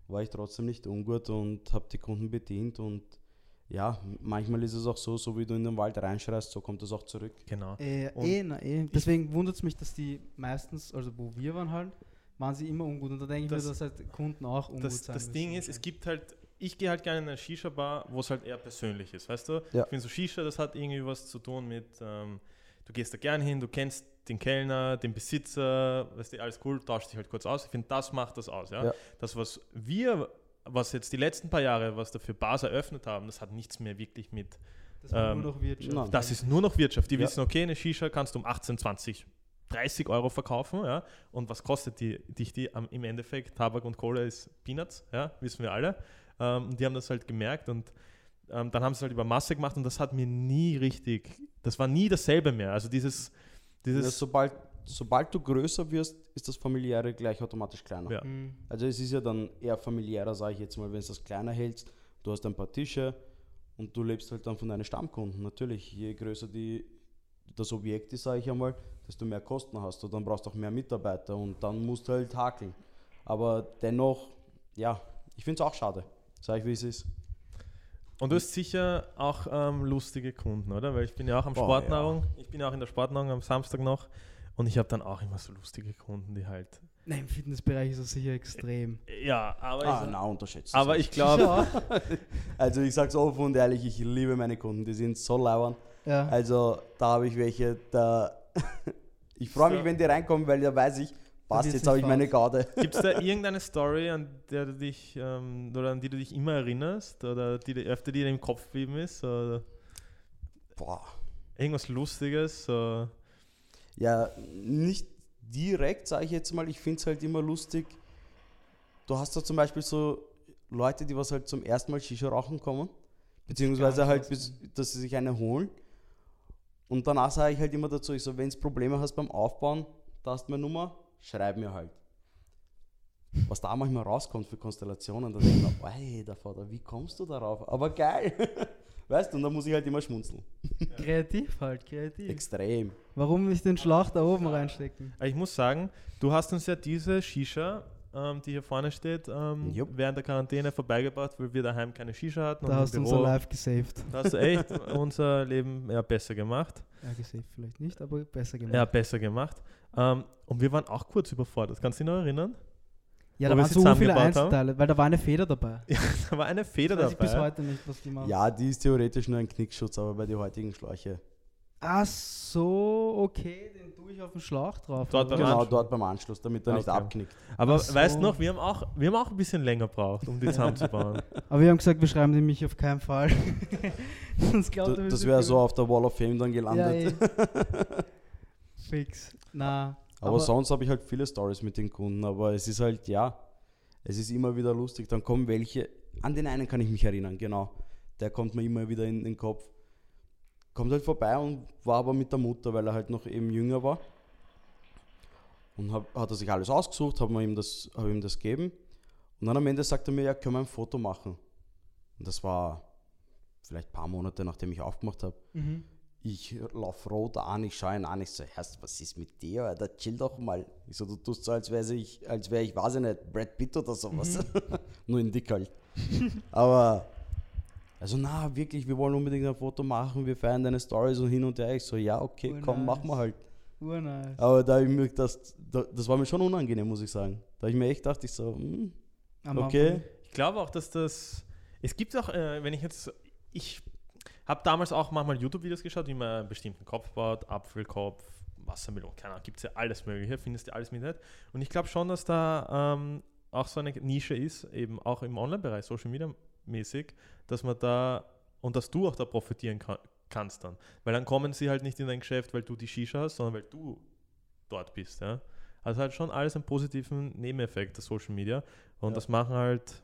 war ich trotzdem nicht ungut und habe die Kunden bedient. Und ja, manchmal ist es auch so, so wie du in den Wald reinschreist, so kommt es auch zurück. Genau. äh, Und eh, na, eh. Deswegen wundert es mich, dass die meistens, also wo wir waren halt, waren sie immer ungut. Und da denke ich Das- mir, dass halt Kunden auch ungut Das, sein das müssen Ding ist, es gibt halt, ich gehe halt gerne in eine Shisha-Bar, wo es halt eher persönlich ist, weißt du? Ja. Ich finde so Shisha, das hat irgendwie was zu tun mit, ähm, du gehst da gern hin, du kennst den Kellner, den Besitzer, weißt du, alles cool, tauscht dich halt kurz aus. Ich finde, das macht das aus, ja? Ja. Das, was wir, was jetzt die letzten paar Jahre, was dafür Bars eröffnet haben, das hat nichts mehr wirklich mit, Das war ähm, nur noch Wirtschaft. nein. das ist nur noch Wirtschaft. Die Ja. wissen, okay, eine Shisha kannst du um 18, 20, 30 Euro verkaufen, ja. Und was kostet die, dich die am, im Endeffekt? Tabak und Cola ist Peanuts, ja, wissen wir alle. Ähm, und die haben das halt gemerkt und ähm, dann haben sie es halt über Masse gemacht und das hat mir nie richtig, das war nie dasselbe mehr. Also dieses, Ja, dieses, sobald, sobald du größer wirst, ist das familiäre gleich automatisch kleiner. Ja. Mhm. Also es ist ja dann eher familiärer, sage ich jetzt mal, wenn du das kleiner hältst. Du hast ein paar Tische und du lebst halt dann von deinen Stammkunden. Natürlich, je größer die, das Objekt ist, sage ich einmal, desto mehr Kosten hast du. Dann brauchst du auch mehr Mitarbeiter und dann musst du halt hakeln. Aber dennoch, ja, ich finde es auch schade. Sag ich, wie es ist. und du hast sicher auch ähm, lustige Kunden, oder? Weil ich bin ja auch am Boah, Sportnahrung, ich bin ja auch in der Sportnahrung am Samstag noch und ich habe dann auch immer so lustige Kunden, die halt, Nein, im Fitnessbereich ist das sicher extrem. ja, aber Ah, ich, na, unterschätzt. aber ich glaube, Ja. <laughs> Also ich sag's offen und ehrlich, ich liebe meine Kunden. Die sind so lauern. ja. Also da habe ich welche, da <laughs> ich freue mich, So. wenn die reinkommen, weil da weiß ich, passt, jetzt habe ich meine. Garde. <laughs> Gibt es da <laughs> irgendeine Story, an der du dich ähm, oder an die du dich immer erinnerst oder die dir öfter dir im Kopf geblieben ist? Oder Boah. irgendwas Lustiges? So. Ja, nicht direkt, sage ich jetzt mal. Ich finde es halt immer lustig. Du hast da zum Beispiel so Leute, die was halt zum ersten Mal Shisha rauchen kommen, beziehungsweise halt, bis, dass sie sich eine holen. Und danach sage ich halt immer dazu, ich so, wenn du Probleme hast beim Aufbauen, da hast du meine Nummer, schreib mir halt. Was da manchmal rauskommt für Konstellationen, da denke ich mir, ey, der Vater, wie kommst du darauf? Aber geil. <laughs> Weißt du, und da muss ich halt immer schmunzeln. <laughs> Kreativ halt, kreativ. Extrem. Warum nicht den Schlauch da oben reinstecken? Ich muss sagen, du hast uns ja diese Shisha, ähm, die hier vorne steht, ähm, während der Quarantäne vorbeigebracht, weil wir daheim keine Shisha hatten. Da hast du unser Live gesaved. Da hast du echt <laughs> unser Leben ja, besser gemacht. Ja, gesaved vielleicht nicht, aber besser gemacht. Ja, besser gemacht. Ähm, und wir waren auch kurz überfordert. Kannst du dich noch erinnern? Ja, da waren so viele zusammengebaut haben. Einzelteile, weil da war eine Feder dabei. <laughs> da war eine Feder Weiß ich bis dabei. heute nicht, was die macht. Ja, die ist theoretisch nur ein Knickschutz, aber bei den heutigen Schläuche. Ach so, okay, den tue ich auf den Schlauch drauf. Dort beim? Genau, Anschluss. dort beim Anschluss, damit er nicht Okay. abknickt. Aber so. weißt du noch, wir haben, auch, wir haben auch ein bisschen länger gebraucht, um die zusammenzubauen. <laughs> Aber wir haben gesagt, wir schreiben den mich auf keinen Fall. <laughs> Sonst glaubt D das wäre so auf der Wall of Fame dann Ja, gelandet. <laughs> eh. Fix. Na. Aber, sonst habe ich halt viele Stories mit den Kunden, aber es ist halt, ja, es ist immer wieder lustig. Dann kommen welche, an den einen kann ich mich erinnern, genau. Der kommt mir immer wieder in den Kopf. Kommt halt vorbei und war aber mit der Mutter, weil er halt noch eben jünger war. Und hab, hat er sich alles ausgesucht, habe ihm, das, hab ihm das gegeben. Und dann am Ende sagt er mir, ja, können wir ein Foto machen. Und das war vielleicht ein paar Monate, nachdem ich aufgemacht habe. Mhm. Ich lauf rot an, ich schaue ihn an, ich so, Herrst, was ist mit dir, Alter, chill doch mal. Ich so, du tust so, als wäre ich, als wäre ich, weiß ich nicht, Brad Pitt oder sowas. <laughs> Nur in dick halt. <laughs> Aber, also na, wirklich, wir wollen unbedingt ein Foto machen, wir feiern deine Stories und hin und her. Ich so, ja, okay, Voll komm, nice. machen wir halt. Urnice. Aber da ich mir das, da- das war mir schon unangenehm, muss ich sagen. Da ich mir echt gedacht, ich so, hm, okay. Ich glaube auch, dass das. Es gibt auch, äh, wenn ich jetzt. Ich habe damals auch manchmal YouTube-Videos geschaut, wie man einen bestimmten Kopf baut, Apfelkopf, Wassermelone, keine Ahnung, gibt es ja alles Mögliche, findest du alles mit Internet. Und ich glaube schon, dass da ähm, auch so eine Nische ist, eben auch im Online-Bereich, Social Media mäßig, dass man da und dass du auch da profitieren kann, kannst dann. Weil dann kommen sie halt nicht in dein Geschäft, weil du die Shisha hast, sondern weil du dort bist. Ja? Also halt schon alles einen positiven Nebeneffekt der Social Media. Und Ja. das machen halt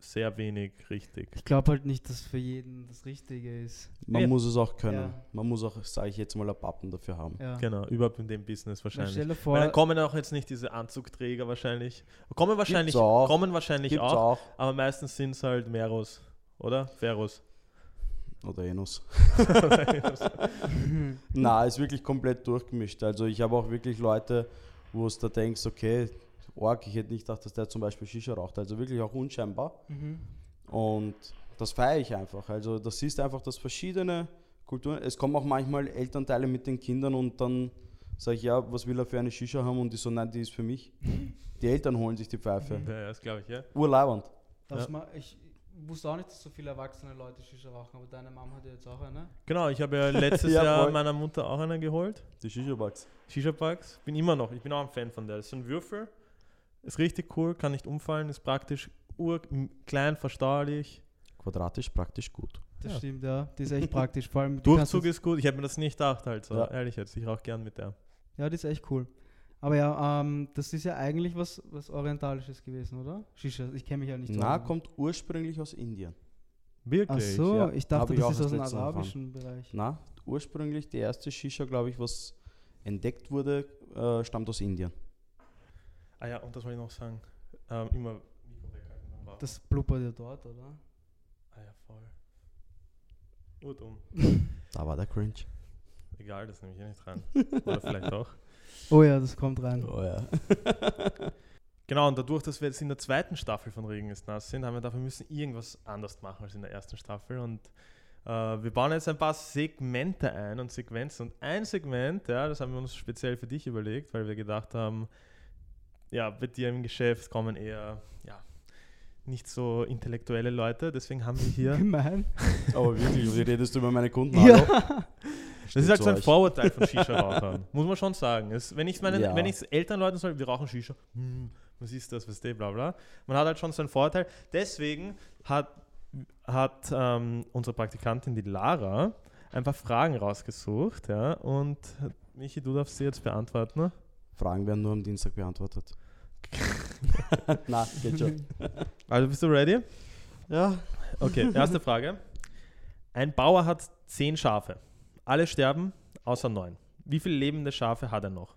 sehr wenig richtig. Ich glaube halt nicht, dass für jeden das Richtige ist. man Ja. muss es auch können. Ja. Man muss auch, sage ich jetzt mal, ein Pappen dafür haben. Ja. Genau, überhaupt in dem Business wahrscheinlich. stell dir Weil vor, dann kommen auch jetzt nicht diese Anzugträger wahrscheinlich. Kommen wahrscheinlich, auch. kommen wahrscheinlich Gibt's auch, auch. aber meistens sind es halt Meros, oder? Ferros. Oder Enos. <laughs> Na, ist wirklich komplett durchgemischt. Also ich habe auch wirklich Leute, wo es da denkst, okay, Org, ich hätte nicht gedacht, dass der zum Beispiel Shisha raucht. Also wirklich auch unscheinbar. mhm. Und das feiere ich einfach. Also das ist einfach das verschiedene Kulturen. Es kommen auch manchmal Elternteile mit den Kindern und dann sage ich, ja, was will er für eine Shisha haben? Und die so, nein, die ist für mich. Die Eltern holen sich die Pfeife. Ja, das glaube ich, ja. Urleibend. Das Ja. ich wusste auch nicht, dass so viele erwachsene Leute Shisha rauchen, aber deine Mama hat ja jetzt auch eine. Genau, ich habe ja <laughs> letztes Ja, Jahr voll. meiner Mutter auch einen geholt. Die Shisha-Bugs. Shisha-Bugs. Bin immer noch, ich bin auch ein Fan von der. Das ist ein Würfel. Ist richtig cool, kann nicht umfallen, ist praktisch klein, verstaulich. Quadratisch praktisch gut. Das Ja. stimmt, ja. Die ist echt praktisch. Vor allem, Durchzug ist gut. Ich hätte mir das nicht gedacht, halt so. Ja. Ehrlich jetzt. Ich rauche gern mit der. Ja, die ist echt cool. Aber ja, ähm, das ist ja eigentlich was, was Orientalisches gewesen, oder? Shisha, ich kenne mich ja nicht so Na, kommt ursprünglich aus Indien. Wirklich? Ach so, ja. ich dachte, ich das ist aus dem arabischen Bereich. Na, ursprünglich die erste Shisha, glaube ich, was entdeckt wurde, äh, stammt aus Indien. Ah ja, und das wollte ich noch sagen. Ähm, immer Mikro weghalten. Das blubbert ja dort, oder? Ah ja, voll. Urdumm. <laughs> Da war der Cringe. Egal, das nehme ich eh nicht dran. Oder vielleicht auch. <laughs> Oh ja, das kommt rein. Oh ja. <laughs> Genau, und dadurch, dass wir jetzt in der zweiten Staffel von Regen ist nass sind, haben wir dafür müssen irgendwas anders machen als in der ersten Staffel. Und äh, wir bauen jetzt ein paar Segmente ein und Sequenzen. Und ein Segment, ja, das haben wir uns speziell für dich überlegt, weil wir gedacht haben, ja, bei dir im Geschäft kommen eher, ja, nicht so intellektuelle Leute. Deswegen haben wir hier <laughs> Gemein. Aber wirklich, wie redest du über meine Kunden? Ja. Das ist halt so ein euch. Vorurteil von Shisha-Rauchern. <laughs> Muss man schon sagen. Es, wenn ich es meinen, Ja. wenn sage, wir rauchen Shisha, hm, was ist das, was der, bla bla. Man hat halt schon so einen Vorteil. Deswegen hat, hat ähm, unsere Praktikantin, die Lara, ein paar Fragen rausgesucht. Ja, und Michi, du darfst sie jetzt beantworten. Fragen werden nur am Dienstag beantwortet. <laughs> Na, geht schon. <laughs> Also bist du ready? Ja. Okay, erste Frage. Ein Bauer hat zehn Schafe. Alle sterben, außer neun. Wie viele lebende Schafe hat er noch?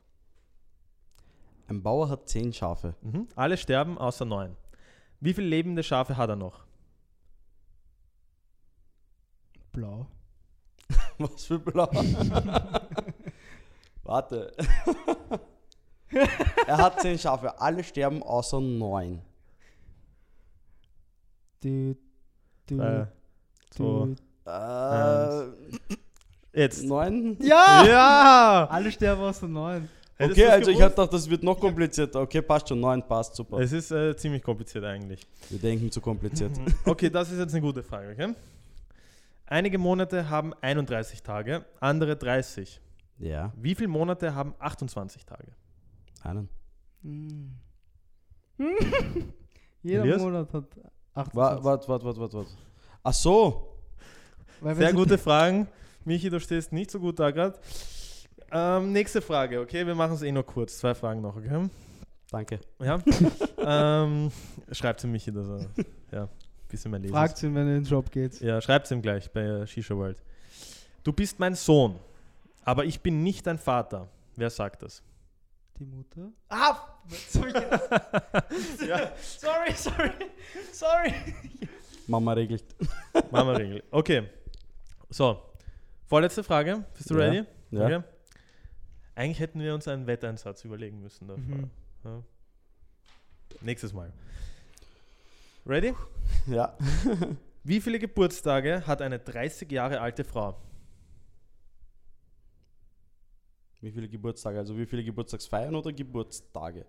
Ein Bauer hat zehn Schafe. Mhm. Alle sterben außer neun. Wie viele lebende Schafe hat er noch? Blau. <laughs> Was für blau. Warte. Er hat zehn Schafe. Alle sterben außer neun. Du, du, Drei, du. zwei. Äh, Jetzt. neun? Ja! Ja! Alle sterben außer neun. Hättest Okay, also ich gewusst? hab gedacht, das wird noch komplizierter. Okay, passt schon. Neun passt, super. Es ist äh, ziemlich kompliziert eigentlich. Wir denken zu kompliziert. Mhm. Okay, das ist jetzt eine gute Frage. Okay? Einige Monate haben 31 Tage, andere 30. Ja, Wie viele Monate haben 28 Tage? Einen. Hm. <laughs> Jeder Elias? Monat hat 28. Warte, warte, warte, warte, warte. Wart. Ach so. Sehr gute Fragen. Michi, du stehst nicht so gut da gerade. Ähm, nächste Frage, okay? Wir machen es eh nur kurz. Zwei Fragen noch, okay? Danke. Ja. <laughs> ähm, schreibt ihm Michi, dass er ja, ein bisschen mehr lesen. Fragt ihn, wenn er in den Job geht. Ja, schreibt ihm gleich bei Shisha World. Du bist mein Sohn, aber ich bin nicht dein Vater. Wer sagt das? Die Mutter? Ah! <laughs> Sorry, <laughs> Ja, sorry, sorry. sorry. Mama regelt. <laughs> Mama Regel. Okay. So, vorletzte Frage. Bist du Ja. ready? Ja. Okay. Eigentlich hätten wir uns einen Wetteinsatz überlegen müssen dafür. Mhm. Ja. Nächstes Mal. Ready? Ja. Wie viele Geburtstage hat eine 30 Jahre alte Frau? Wie viele Geburtstage? Also wie viele Geburtstagsfeiern oder Geburtstage?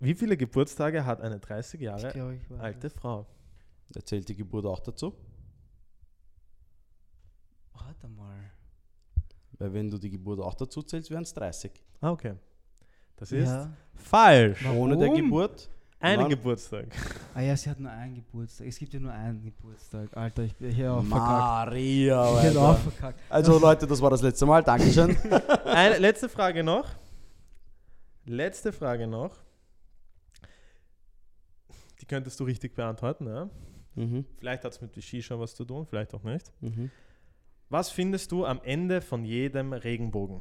Wie viele Geburtstage hat eine 30 Ich Jahre ich weiß. alte Frau? Da zählt die Geburt auch dazu. Warte mal. Weil wenn du die Geburt auch dazu zählst, wären es 30. Ah, okay. Das ist Ja. falsch. Warum? Ohne der Geburt. Ein Mann. Geburtstag. Ah ja, sie hat nur einen Geburtstag. Es gibt ja nur einen Geburtstag. Alter, ich bin hier auch verkackt. Maria, Ich bin auch Alter. verkackt. Also Leute, das war das letzte Mal. Dankeschön. <laughs> Eine letzte Frage noch. Letzte Frage noch. Die könntest du richtig beantworten, ja? mhm. Vielleicht hat es mit der Shisha was zu tun, vielleicht auch nicht. Mhm. Was findest du am Ende von jedem Regenbogen?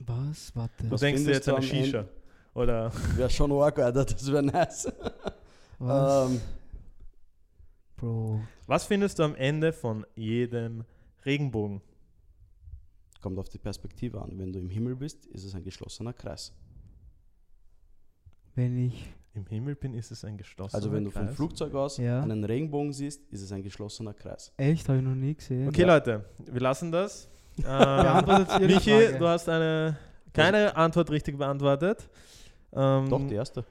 Was? Warte. Du Was denkst dir findest jetzt du an eine am Ende? Shisha. Oder Wäre schon arg, Alter. Das wäre nice. Was? Ähm, Bro. was findest du am Ende von jedem Regenbogen? kommt auf die Perspektive an. Wenn du im Himmel bist, ist es ein geschlossener Kreis. Wenn ich. Im Himmel bin, ist es ein geschlossener Also wenn du vom Kreis. Flugzeug aus Ja. einen Regenbogen siehst, ist es ein geschlossener Kreis. Echt? Habe ich noch nie gesehen. Okay, Leute, wir lassen das. Ähm, Michi, Frage? du hast eine keine Antwort richtig beantwortet. Ähm, Doch, die erste.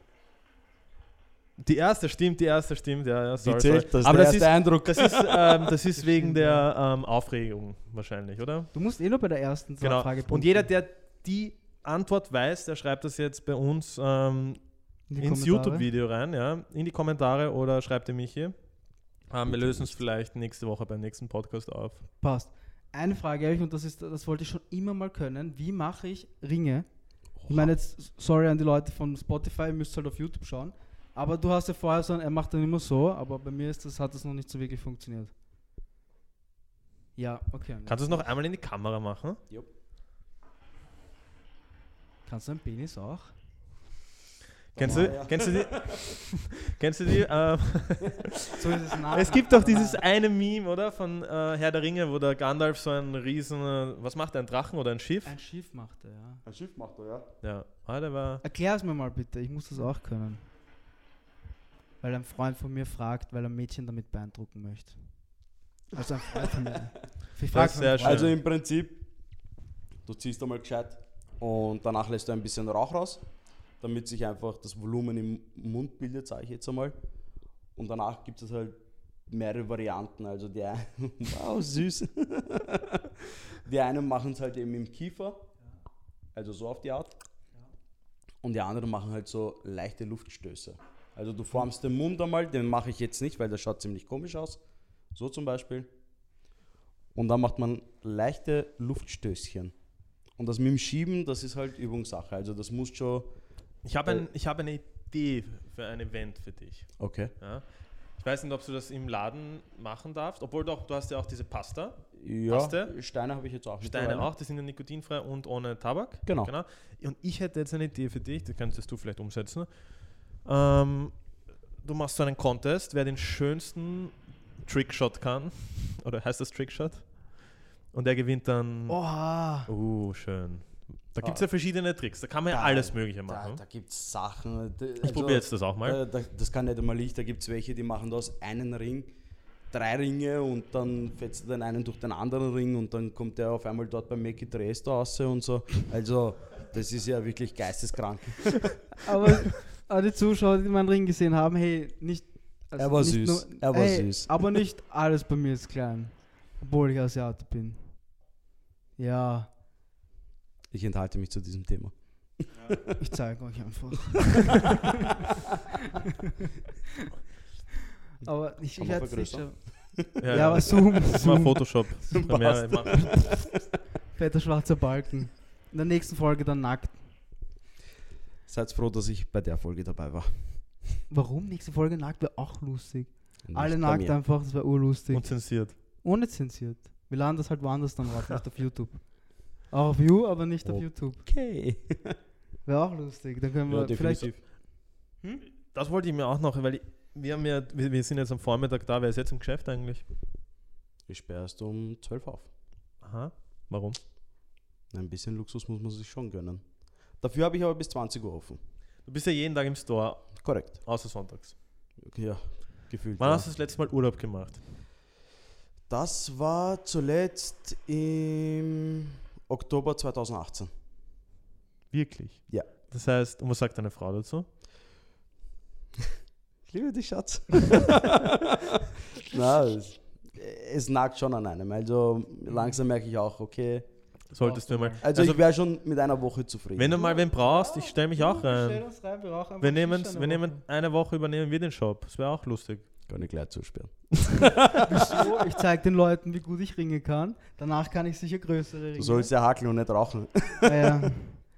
Die erste stimmt, die erste stimmt, ja, ja Die sorry, zählt, sorry. das ist Aber der das ist, Eindruck. das ist, ähm, das ist <laughs> Das wegen stimmt, der ähm, Aufregung wahrscheinlich, oder? Du musst eh nur bei der ersten Genau. Frage Und punkten. jeder, der die Antwort weiß, der schreibt das jetzt bei uns ähm, ins. YouTube-Video rein, ja, in die Kommentare oder schreibt ihr mich hier. Ähm, wir lösen es vielleicht nächste Woche beim nächsten Podcast auf. Passt. Eine Frage habe ich und das ist, das wollte ich schon immer mal können. Wie mache ich Ringe? Ich meine jetzt, sorry an die Leute von Spotify, ihr müsst halt auf YouTube schauen. Aber du hast ja vorher so, ein- er macht dann immer so, aber bei mir ist das, hat das noch nicht so wirklich funktioniert. Ja, okay. Kannst du es noch einmal in die Kamera machen? Kannst du einen Penis auch? Kennst du, ja. kennst du die? <laughs> kennst du die? Ähm, <laughs> So ist es nach. es gibt doch dieses eine Meme, oder? Von äh, Herr der Ringe, wo der Gandalf so einen riesen, äh, was macht er, ein Drachen oder ein Schiff? Ein Schiff macht er, ja. Ein Schiff macht er, ja. Ja, ah, der war. Erklär es mir mal bitte, ich muss das auch können. Weil ein Freund von mir fragt, weil er Mädchen damit beeindrucken möchte. Also ein Freund von mir. <laughs> Ich frag sehr Freund. Also im Prinzip, du ziehst einmal gescheit und danach lässt du ein bisschen Rauch raus, damit sich einfach das Volumen im Mund bildet, sage ich jetzt einmal. Und danach gibt es halt mehrere Varianten. Also die einen, <laughs> wow, süß. <laughs> die einen machen es halt eben im Kiefer, also so auf die Art. Und die anderen machen halt so leichte Luftstöße. Also du formst den Mund einmal, den mache ich jetzt nicht, weil das schaut ziemlich komisch aus. So zum Beispiel. Und dann macht man leichte Luftstößchen. Und das mit dem Schieben, das ist halt Übungssache. Also das muss schon. Ich habe ein, ich hab eine Idee für ein Event für dich. Okay. Ja? Ich weiß nicht, ob du das im Laden machen darfst, obwohl doch, du hast ja auch diese Pasta. Ja, Paste? Steine habe ich jetzt auch. Steine auch, die sind ja nikotinfrei und ohne Tabak. Genau. Und ich hätte jetzt eine Idee für dich, die könntest du vielleicht umsetzen. Ähm, du machst so einen Contest, wer den schönsten Trickshot kann. <laughs> Oder heißt das Trickshot? Und der gewinnt dann. Oha! Oh, schön. Da gibt es ja verschiedene Tricks. Da kann man ja Da- alles Mögliche Da, machen. da gibt es Sachen. da- ich also, probiere jetzt das auch mal. Da, da, das kann nicht einmal ich. Da gibt es welche, die machen aus einen Ring drei Ringe und dann fetzt er den einen durch den anderen Ring und dann kommt der auf einmal dort bei Mackie Dres da raus und so. Also, das ist ja wirklich geisteskrank. <laughs> Aber alle die Zuschauer, die meinen Ring gesehen haben, hey, nicht. also Er war süß. Er war hey, süß. Aber nicht alles bei mir ist klein. Obwohl ich Asiate bin. Ja, Ich enthalte mich zu diesem Thema. <laughs> ich zeige euch einfach. <laughs> aber ich, ich es nicht vergrößern? schaffen. <laughs> Ja, aber Zoom. Das mal Zoom. Photoshop. Fetter schwarzer Balken. In der nächsten Folge dann nackt. Seid froh, dass ich bei der Folge dabei war. Warum? Nächste Folge nackt wäre auch lustig. Alle Nicht bei nackt mir. einfach, das wäre urlustig. unzensiert. Ohne zensiert. Wir laden das halt woanders dann raus, nicht auf YouTube. Auch auf You, aber nicht auf. YouTube. <laughs> Okay. Wäre auch lustig. Dann können wir Ja, vielleicht. definitiv. Das wollte ich mir auch noch, weil ich, wir, haben ja, wir, wir sind jetzt am Vormittag da. Wer ist jetzt im Geschäft eigentlich? Ich sperre erst um 12 auf. Aha. Warum? Ein bisschen Luxus muss man sich schon gönnen. Dafür habe ich aber bis 20 Uhr offen. Du bist ja jeden Tag im Store, Korrekt. außer sonntags. Ja, gefühlt. Wann ja. hast du das letzte Mal Urlaub gemacht? Das war zuletzt im Oktober 2018. Wirklich? Ja. Das heißt, und was sagt deine Frau dazu? Ich liebe dich, Schatz. <laughs> Na, es, es nagt schon an einem. Also langsam merke ich auch, okay. Solltest du mal. Also, Also, ich wäre schon mit einer Woche zufrieden. wenn du mal wen brauchst, ich stelle mich auch Stell rein. uns rein, wir Wir wir nehmen eine Woche übernehmen wir den Shop. Das wäre auch lustig. Kann ich gleich zusperren. Wieso? Ich zeige den Leuten, wie gut ich ringen kann. Danach kann ich sicher größere Ringe. Du sollst ja hackeln und nicht rauchen. Naja.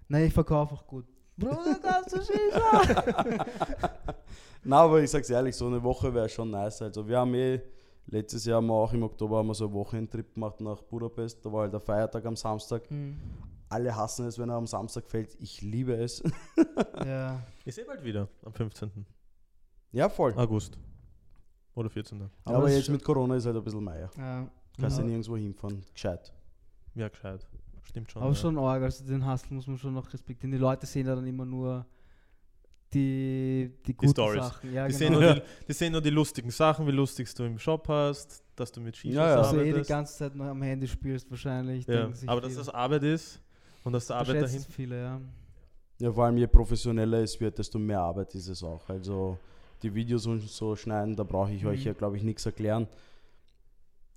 Nein, ich verkaufe auch gut. Bruder, kannst du Shisha? Na, aber ich sag's ehrlich, so eine Woche wäre schon nice. Also wir haben eh, letztes Jahr haben wir auch im Oktober haben wir so einen Wochenendtrip gemacht nach Budapest. Da war halt der Feiertag am Samstag. Hm, Alle hassen es, wenn er am Samstag fällt. Ich liebe es. ja. Ich sehe bald wieder am 15. ja, voll. August. Oder 14. Aber, das ist jetzt mit Corona ist halt ein bisschen meier. ja. Kannst ja Ja. nirgendwo hinfahren. Gescheit. Ja, gescheit. Stimmt schon. Aber ja. schon arg, also den Hustle muss man schon noch respektieren. Die Leute sehen ja dann immer nur die, die guten Stories. Sachen. Ja, Die, genau. sehen nur die, die sehen nur die lustigen Sachen, wie lustig du im Shop hast, dass du mit Shisha Ja, ja. dass du eh die ganze Zeit noch am Handy spielst wahrscheinlich. ja. Aber dass das Arbeit ist und dass der Arbeit Unterschätzen dahin. viele, ja. Ja, vor allem je professioneller es wird, desto mehr Arbeit ist es auch. Also die Videos und so schneiden, da brauche ich euch Mhm. ja, glaube ich, nichts erklären.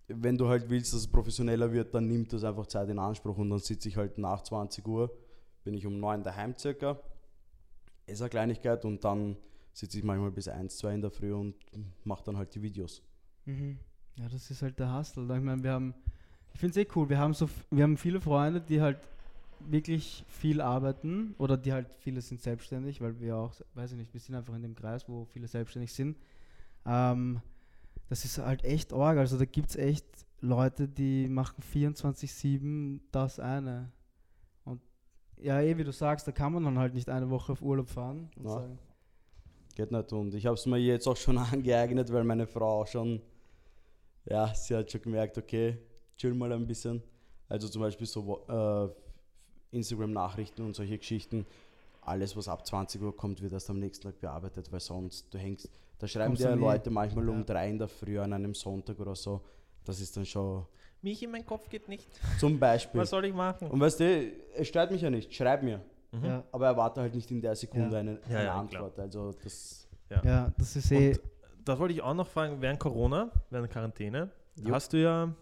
Wenn du halt willst, dass es professioneller wird, dann nimmt das einfach Zeit in Anspruch und dann sitze ich halt nach 20 Uhr, bin ich um 9 daheim circa, esse eine Kleinigkeit und dann sitze ich manchmal bis 1, 2 in der Früh und mache dann halt die Videos. Mhm. Ja, das ist halt der Hustle. Ich meine, wir haben, ich finde es eh cool, wir haben so, wir haben viele Freunde, die halt wirklich viel arbeiten oder die halt, viele sind selbstständig, weil wir auch, weiß ich nicht, wir sind einfach in dem Kreis, wo viele selbstständig sind. Ähm, das ist halt echt arg. Also da gibt es echt Leute, die machen 24-7 das eine. Und ja, eh, wie du sagst, da kann man dann halt nicht eine Woche auf Urlaub fahren und Ja. sagen, Geht nicht. Und ich habe es mir jetzt auch schon <laughs> angeeignet, weil meine Frau auch schon, ja, sie hat schon gemerkt, okay, chill mal ein bisschen. Also zum Beispiel so äh, Instagram-Nachrichten und solche Geschichten. Alles, was ab 20 Uhr kommt, wird erst am nächsten Tag bearbeitet, weil sonst du hängst. Da schreiben dir. Leute manchmal um Ja. drei in der Früh an einem Sonntag oder so. Das ist dann schon Michi, mein Kopf geht nicht. zum Beispiel. <laughs> Was soll ich machen? Und weißt du, es stört mich ja nicht. Schreib mir. Mhm. ja, Aber erwarte halt nicht in der Sekunde Ja. eine, eine ja, klar. Antwort. Also das. ja, das ist eh. Und das wollte ich auch noch fragen, während Corona, während Quarantäne, Jo. hast du ja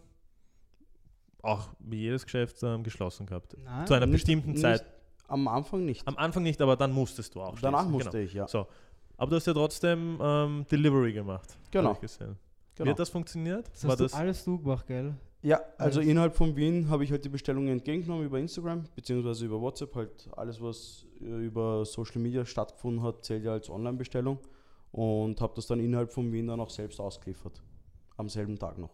auch wie jedes Geschäft ähm, geschlossen gehabt. Nein, Zu einer Nicht- bestimmten nicht- Zeit. Am Anfang nicht. Am Anfang nicht, aber dann musstest du auch Danach schließen. musste genau. ich, ja. So. Aber du hast ja trotzdem ähm, Delivery gemacht. Genau. gesehen. Wie genau. hat das funktioniert? das War hast du das alles du gemacht, gell? Ja, also Alles. innerhalb von Wien habe ich halt die Bestellungen entgegengenommen über Instagram, beziehungsweise über WhatsApp. Halt alles, was äh, über Social Media stattgefunden hat, zählt ja als Online-Bestellung. Und habe das dann innerhalb von Wien dann auch selbst ausgeliefert. Am selben Tag noch.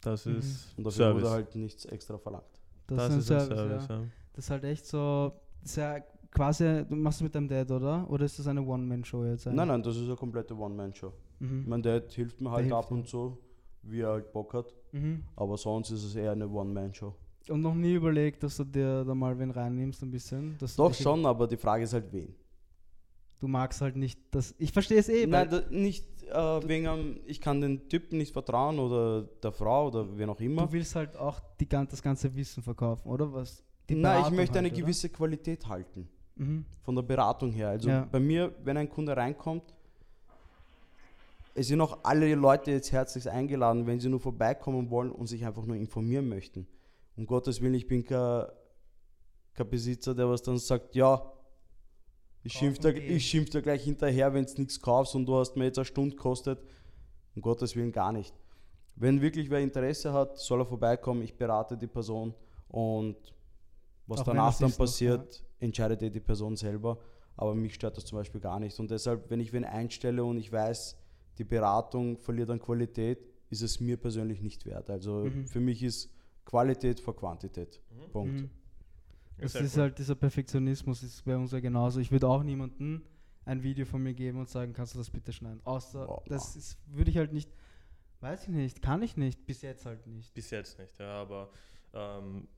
Das Mhm. ist Und dafür Service. wurde halt nichts extra verlangt. Das, das ist ein Service, Service. ja. ja. Das ist halt echt so, das ist ja quasi, du machst es mit deinem Dad, oder? Oder ist das eine One-Man-Show jetzt? eigentlich? Nein, nein, das ist eine komplette One-Man-Show. Mhm. Mein Dad hilft mir halt hilft ab und zu, wie er halt Bock hat. Mhm. Aber sonst ist es eher eine One-Man-Show. Und noch nie überlegt, dass du dir da mal wen reinnimmst, ein bisschen? Doch schon, aber die Frage ist halt wen. Du magst halt nicht das. Ich verstehe es eh. Nein, da, nicht äh, wegen am- ich kann den Typen nicht vertrauen oder der Frau oder wen auch immer. du willst halt auch die, das ganze Wissen verkaufen, oder? Was? Nein, ich möchte eine halt, oder? gewisse Qualität halten. Mhm. Von der Beratung her. Also Ja. bei mir, wenn ein Kunde reinkommt, es sind auch alle Leute jetzt herzlichst eingeladen, wenn sie nur vorbeikommen wollen und sich einfach nur informieren möchten. Um Gottes Willen, ich bin kein, kein Besitzer, der was dann sagt, ja, ich Kaufen schimpf, da, gehen. ich schimpf da gleich hinterher, wenn du nichts kaufst und du hast mir jetzt eine Stunde gekostet. Um Gottes Willen gar nicht. Wenn wirklich wer Interesse hat, soll er vorbeikommen, ich berate die Person und was Auch danach dann ist noch, passiert, entscheidet eh die Person selber. Aber mich stört das zum Beispiel gar nicht. Und deshalb, wenn ich wen einstelle und ich weiß, die Beratung verliert an Qualität, ist es mir persönlich nicht wert. Also Mhm. für mich ist Qualität vor Quantität. Mhm. Punkt. Mhm. Das Sehr ist cool. halt dieser Perfektionismus, ist bei uns ja genauso. Ich würde auch niemandem ein Video von mir geben und sagen, kannst du das bitte schneiden. Außer, Boah. das ist, würde ich halt nicht, weiß ich nicht, kann ich nicht, bis jetzt halt nicht. Bis jetzt nicht, ja, aber ähm,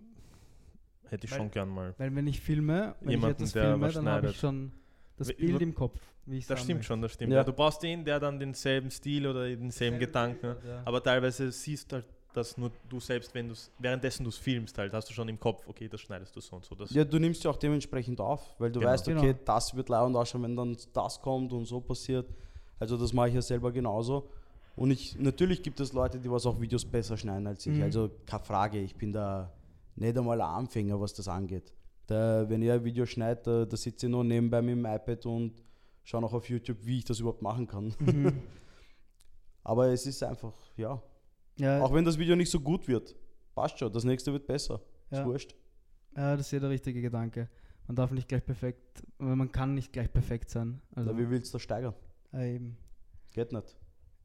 hätte ich Weil- schon gern mal. Weil wenn ich filme, wenn Jemanden, ich etwas filme, dann habe ich schon das Bild im Kopf, wie ich Das stimmt schon, das stimmt. Ja. Ja. Du brauchst den, der dann denselben Stil oder denselben Gedanken hat. Ja. Aber teilweise siehst du halt, dass nur du selbst, wenn du währenddessen du es filmst, halt, hast du schon im Kopf, okay, das schneidest du so und so. Das, Ja, du nimmst ja auch dementsprechend auf, weil du Genau. weißt, okay, Genau. das wird leibend ausschauen, wenn dann das kommt und so passiert. Also das mache ich ja selber genauso. Und ich, natürlich gibt es Leute, die was auch Videos besser schneiden als ich. Mhm. Also keine Frage, ich bin da nicht einmal ein Anfänger, was das angeht. Da, wenn ich ein Video schneide, da, da sitze ich noch nebenbei mit dem iPad und schaue noch auf YouTube, wie ich das überhaupt machen kann. Mhm. <laughs> Aber es ist einfach, ja, ja, auch wenn das Video nicht so gut wird, passt schon, das nächste wird besser. ja. Ist wurscht. ja, das ist ja der richtige Gedanke. Man darf nicht gleich perfekt, man kann nicht gleich perfekt sein. Also, Also, wie willst du das steigern? äh, eben. Geht nicht.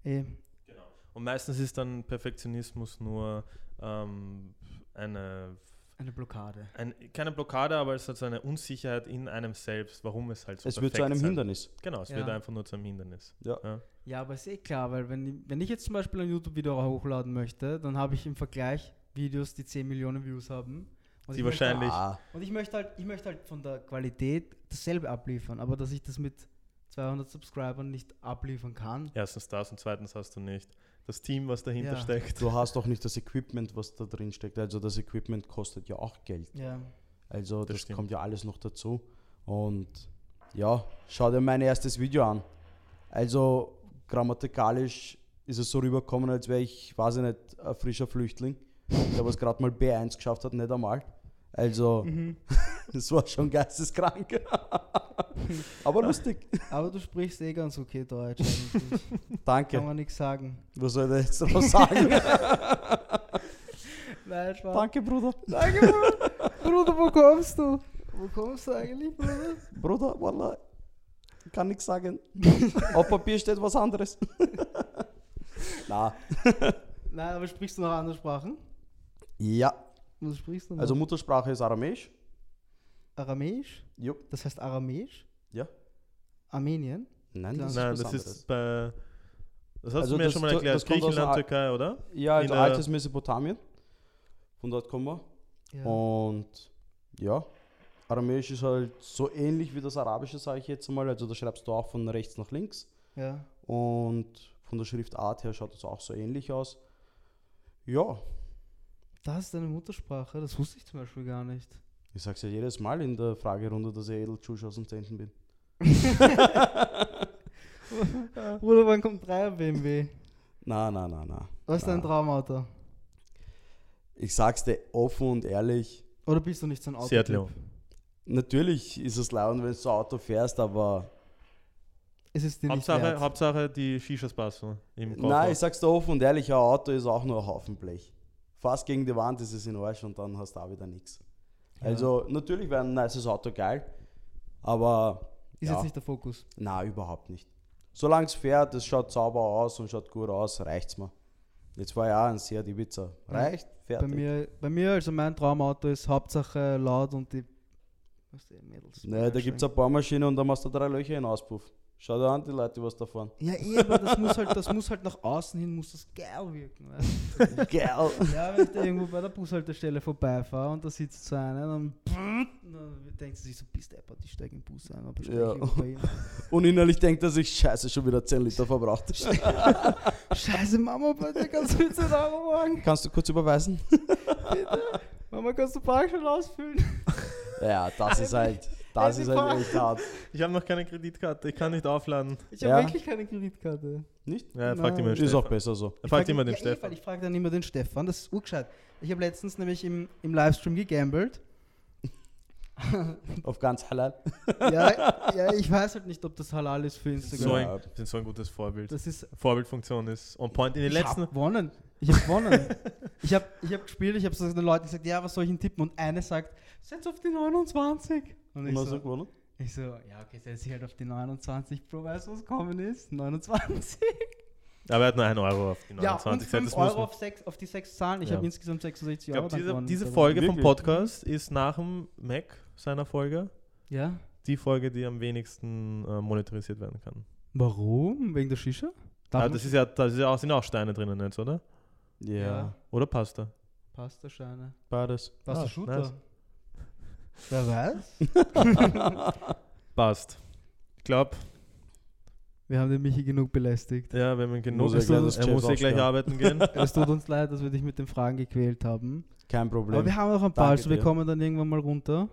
Eh. Genau. Und meistens ist dann Perfektionismus nur ähm, eine, Eine Blockade. ein, keine Blockade, aber es hat so eine Unsicherheit in einem selbst, warum es halt so Es wird zu einem sein. Hindernis. Genau, es Ja. wird einfach nur zu einem Hindernis. Ja. Ja. Ja, aber ist eh klar, weil wenn, ich- wenn ich jetzt zum Beispiel ein YouTube-Video hochladen möchte, dann habe ich im Vergleich Videos, die 10 Millionen Views haben. Und Die ich möchte- wahrscheinlich- Ah, Und ich möchte halt, ich möchte halt von der Qualität dasselbe abliefern, aber dass ich das mit 200 Subscribern nicht abliefern kann. Erstens das und zweitens hast du nicht das Team, was dahinter Ja. steckt. du hast auch nicht das Equipment, was da drin steckt. Also das Equipment kostet ja auch Geld. Ja. Also Das das, kommt ja alles noch dazu. Und ja, schau dir mein erstes Video an. Also grammatikalisch ist es so rübergekommen, als wäre ich, weiß ich nicht, ein frischer Flüchtling, der was gerade mal B1 geschafft hat, nicht einmal. Also Mhm. <laughs> das war schon geisteskrank. <laughs> Aber lustig. Aber du sprichst eh ganz okay Deutsch <laughs> eigentlich. Kann Danke. man nichts sagen. Was soll ich jetzt noch sagen? Nein, Spaß. Danke, Bruder. Danke, Bruder. Bruder, wo kommst du? Wo kommst du eigentlich, Bruder? Bruder, Wallah, kann nichts sagen. <laughs> Auf Papier steht was anderes. <laughs> Na, <laughs> Nein, aber sprichst du noch andere Sprachen? ja. Was sprichst du noch? Also Muttersprache ist Aramäisch. Aramäisch? Jupp. Das heißt Aramäisch? Ja. Armenien? Nein, das Nein, ist das ist bei. Das hast Also du mir das- schon mal das erklärt. aus Griechenland, Ar- Türkei, oder? Ja, also in der- altes Mesopotamien. Von dort kommen wir. Ja. Und ja, Aramäisch ist halt so ähnlich wie das Arabische, sage ich jetzt mal. Also da schreibst du auch von rechts nach links. ja. Und von der Schriftart her schaut es auch so ähnlich aus. Ja, Das ist deine Muttersprache? Das wusste ich zum Beispiel gar nicht. ich sag's ja jedes Mal in der Fragerunde, dass ich Edeltschusch aus dem Zentrum bin. <laughs> Bruder, wann kommt 3er BMW? Na, na, na, na. Was ist dein. Traumauto? Ich sag's dir offen und ehrlich. Oder bist du nicht so ein Auto? Seat Leon. Natürlich ist es laut, wenn du so Auto fährst, aber Es ist dir Hauptsache, nicht wert. Hauptsache die Shishas passen im Koffer. nein, ich sag's dir offen und ehrlich, ein Auto ist auch nur ein Haufen Blech. Fast gegen die Wand ist es in Arsch und dann hast du auch wieder nichts. Ja. Also natürlich wäre ein nices Auto geil, aber ist ja, jetzt nicht der Fokus. na überhaupt nicht. Solange es fährt, es schaut sauber aus und schaut gut aus, reicht's mir. Jetzt war ja auch ein Seat Ibiza. Reicht, Bei fertig. mir, bei mir, also mein Traumauto ist Hauptsache laut und die, was die Mädels. Naja, da gibt es eine Bohrmaschine und da machst du drei Löcher in den Auspuff. Schau dir an, die Leute, was da fahren. Ja, eh, aber das muss halt, das muss halt nach außen hin, muss das geil wirken. Weißt? du? <laughs> Geil. ja, wenn ich da irgendwo bei der Bushaltestelle vorbeifahre und da sitzt so einer, dann, dann denkt sie sich so, bist deppert, ich steige im Bus ein, aber steig Ja. irgendwo bei ihm. <laughs> Und innerlich denkt er sich, scheiße, schon wieder 10 Liter verbraucht. <laughs> Scheiße, Mama, bei dir kannst du 10 Euro machen. Kannst du kurz überweisen? Mama, kannst du Parkschein ausfüllen? Ja, das ist halt, das ist halt echt hart. Ich habe noch keine Kreditkarte, ich kann nicht aufladen. Ich habe Ja. wirklich keine Kreditkarte. Nicht? Ja, fragt Nein. immer den Ist auch Stefan. besser so. Er Ich fragt frag immer den ja, eh, weil Stefan. ich frage dann immer den Stefan, das ist urgescheit. Ich habe letztens nämlich im, im Livestream gegambelt. Auf ganz halal. ja, ja, ich weiß halt nicht, ob das halal ist für Instagram. So Ja. ein, sind so ein gutes Vorbild. Das ist Vorbildfunktion ist on point. In den ich letzten, hab gewonnen. Ich habe gewonnen. ich habe ich hab gespielt, ich habe so den Leuten gesagt, ja, was soll ich denn tippen? Und eine sagt, setz auf die 29. Und Und ich hast du so, gewonnen? ich so, ja, okay, setz ich halt auf die 29, Bro, weißt du, was kommen ist? 29. Aber er hat nur 1 Euro auf die Ja, und 29 Cent. 5 Das muss Euro auf, sechs, auf die 6 Zahlen. Ich Ja. habe insgesamt 66 Ich Euro glaube, dann diese, diese Das Folge vom? Podcast ist nach dem Mac seiner Folge Ja. die Folge, die am wenigsten äh, monetarisiert werden kann. Warum? Wegen der Shisha? Darf das ist ja, da ist ja auch, sind auch Steine drinnen jetzt, oder? Ja, Ja. Oder Pasta? Pasta-Scheine. beides. Was Ah, nice. Wer weiß? <laughs> Passt. Ich glaube, Wir haben den Michi genug belästigt. ja, wenn man genug Muss er das er muss ja gleich arbeiten gehen. <laughs> es tut uns leid, dass wir dich mit den Fragen gequält haben. Kein Problem. Aber wir haben noch ein paar, also wir kommen dann irgendwann mal runter.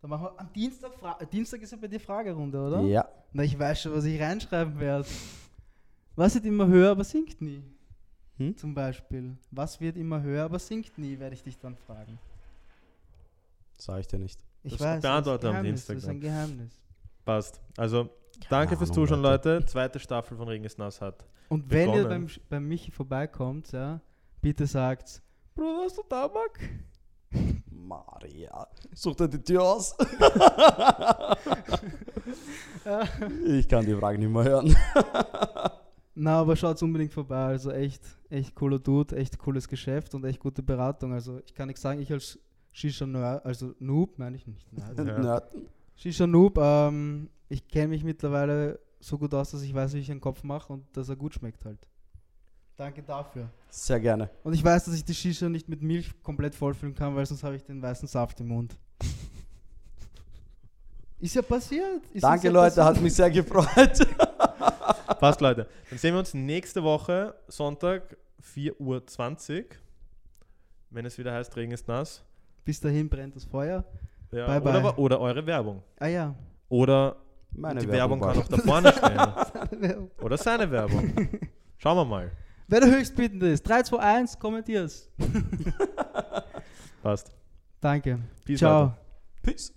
Dann machen wir am Dienstag, Fra Dienstag ist ja bei dir Fragerunde, oder? ja. Na, ich weiß schon, was ich reinschreiben werde. Was wird immer höher, aber sinkt nie? Hm? Zum Beispiel. Was wird immer höher, aber sinkt nie, werde ich dich dann fragen. Sag ich dir nicht. Ich Das weiß, beantworte das ist ein am Geheimnis, Dienstag Das ist ein Geheimnis. Passt. Also, danke fürs Ahnung, Zuschauen, Leute. Leute. Zweite Staffel von Regen ist nass hat. Und wenn ihr Begonnen. beim, beim Michi vorbeikommt, ja, bitte sagt, Bruder, hast du Tabak? <laughs> Maria. Such dir die Tür aus. <laughs> ich kann die Frage nicht mehr hören. <laughs> Na, aber schaut unbedingt vorbei. Also echt, echt cooler Dude, echt cooles Geschäft und echt gute Beratung. Also ich kann nichts sagen, ich als Shisha-Nerd, also Noob, meine ich nicht. Nerd. Ja. Nerden. Shisha-Noob, ähm, ich kenne mich mittlerweile so gut aus, dass ich weiß, wie ich einen Kopf mache und dass er gut schmeckt halt. Danke dafür. Sehr gerne. Und ich weiß, dass ich die Shisha nicht mit Milch komplett vollfüllen kann, weil sonst habe ich den weißen Saft im Mund. <laughs> Ist ja passiert. Ist Danke, ja Leute, passiert. hat mich sehr gefreut. <laughs> Passt, Leute. Dann sehen wir uns nächste Woche, Sonntag, 4.20 Uhr. Wenn es wieder heißt, Regen ist nass. Bis dahin brennt das Feuer. Ja, Bye, bye. Oder, oder eure Werbung. Ah ja. Oder Meine die Werbung, war- kann auch da <laughs> vorne stehen. <laughs> Oder seine Werbung. Schauen wir mal. Wer der Höchstbietende ist, 3, 2, 1, kommentier's. <laughs> Passt. Danke. Peace, Ciao. Leute. Peace.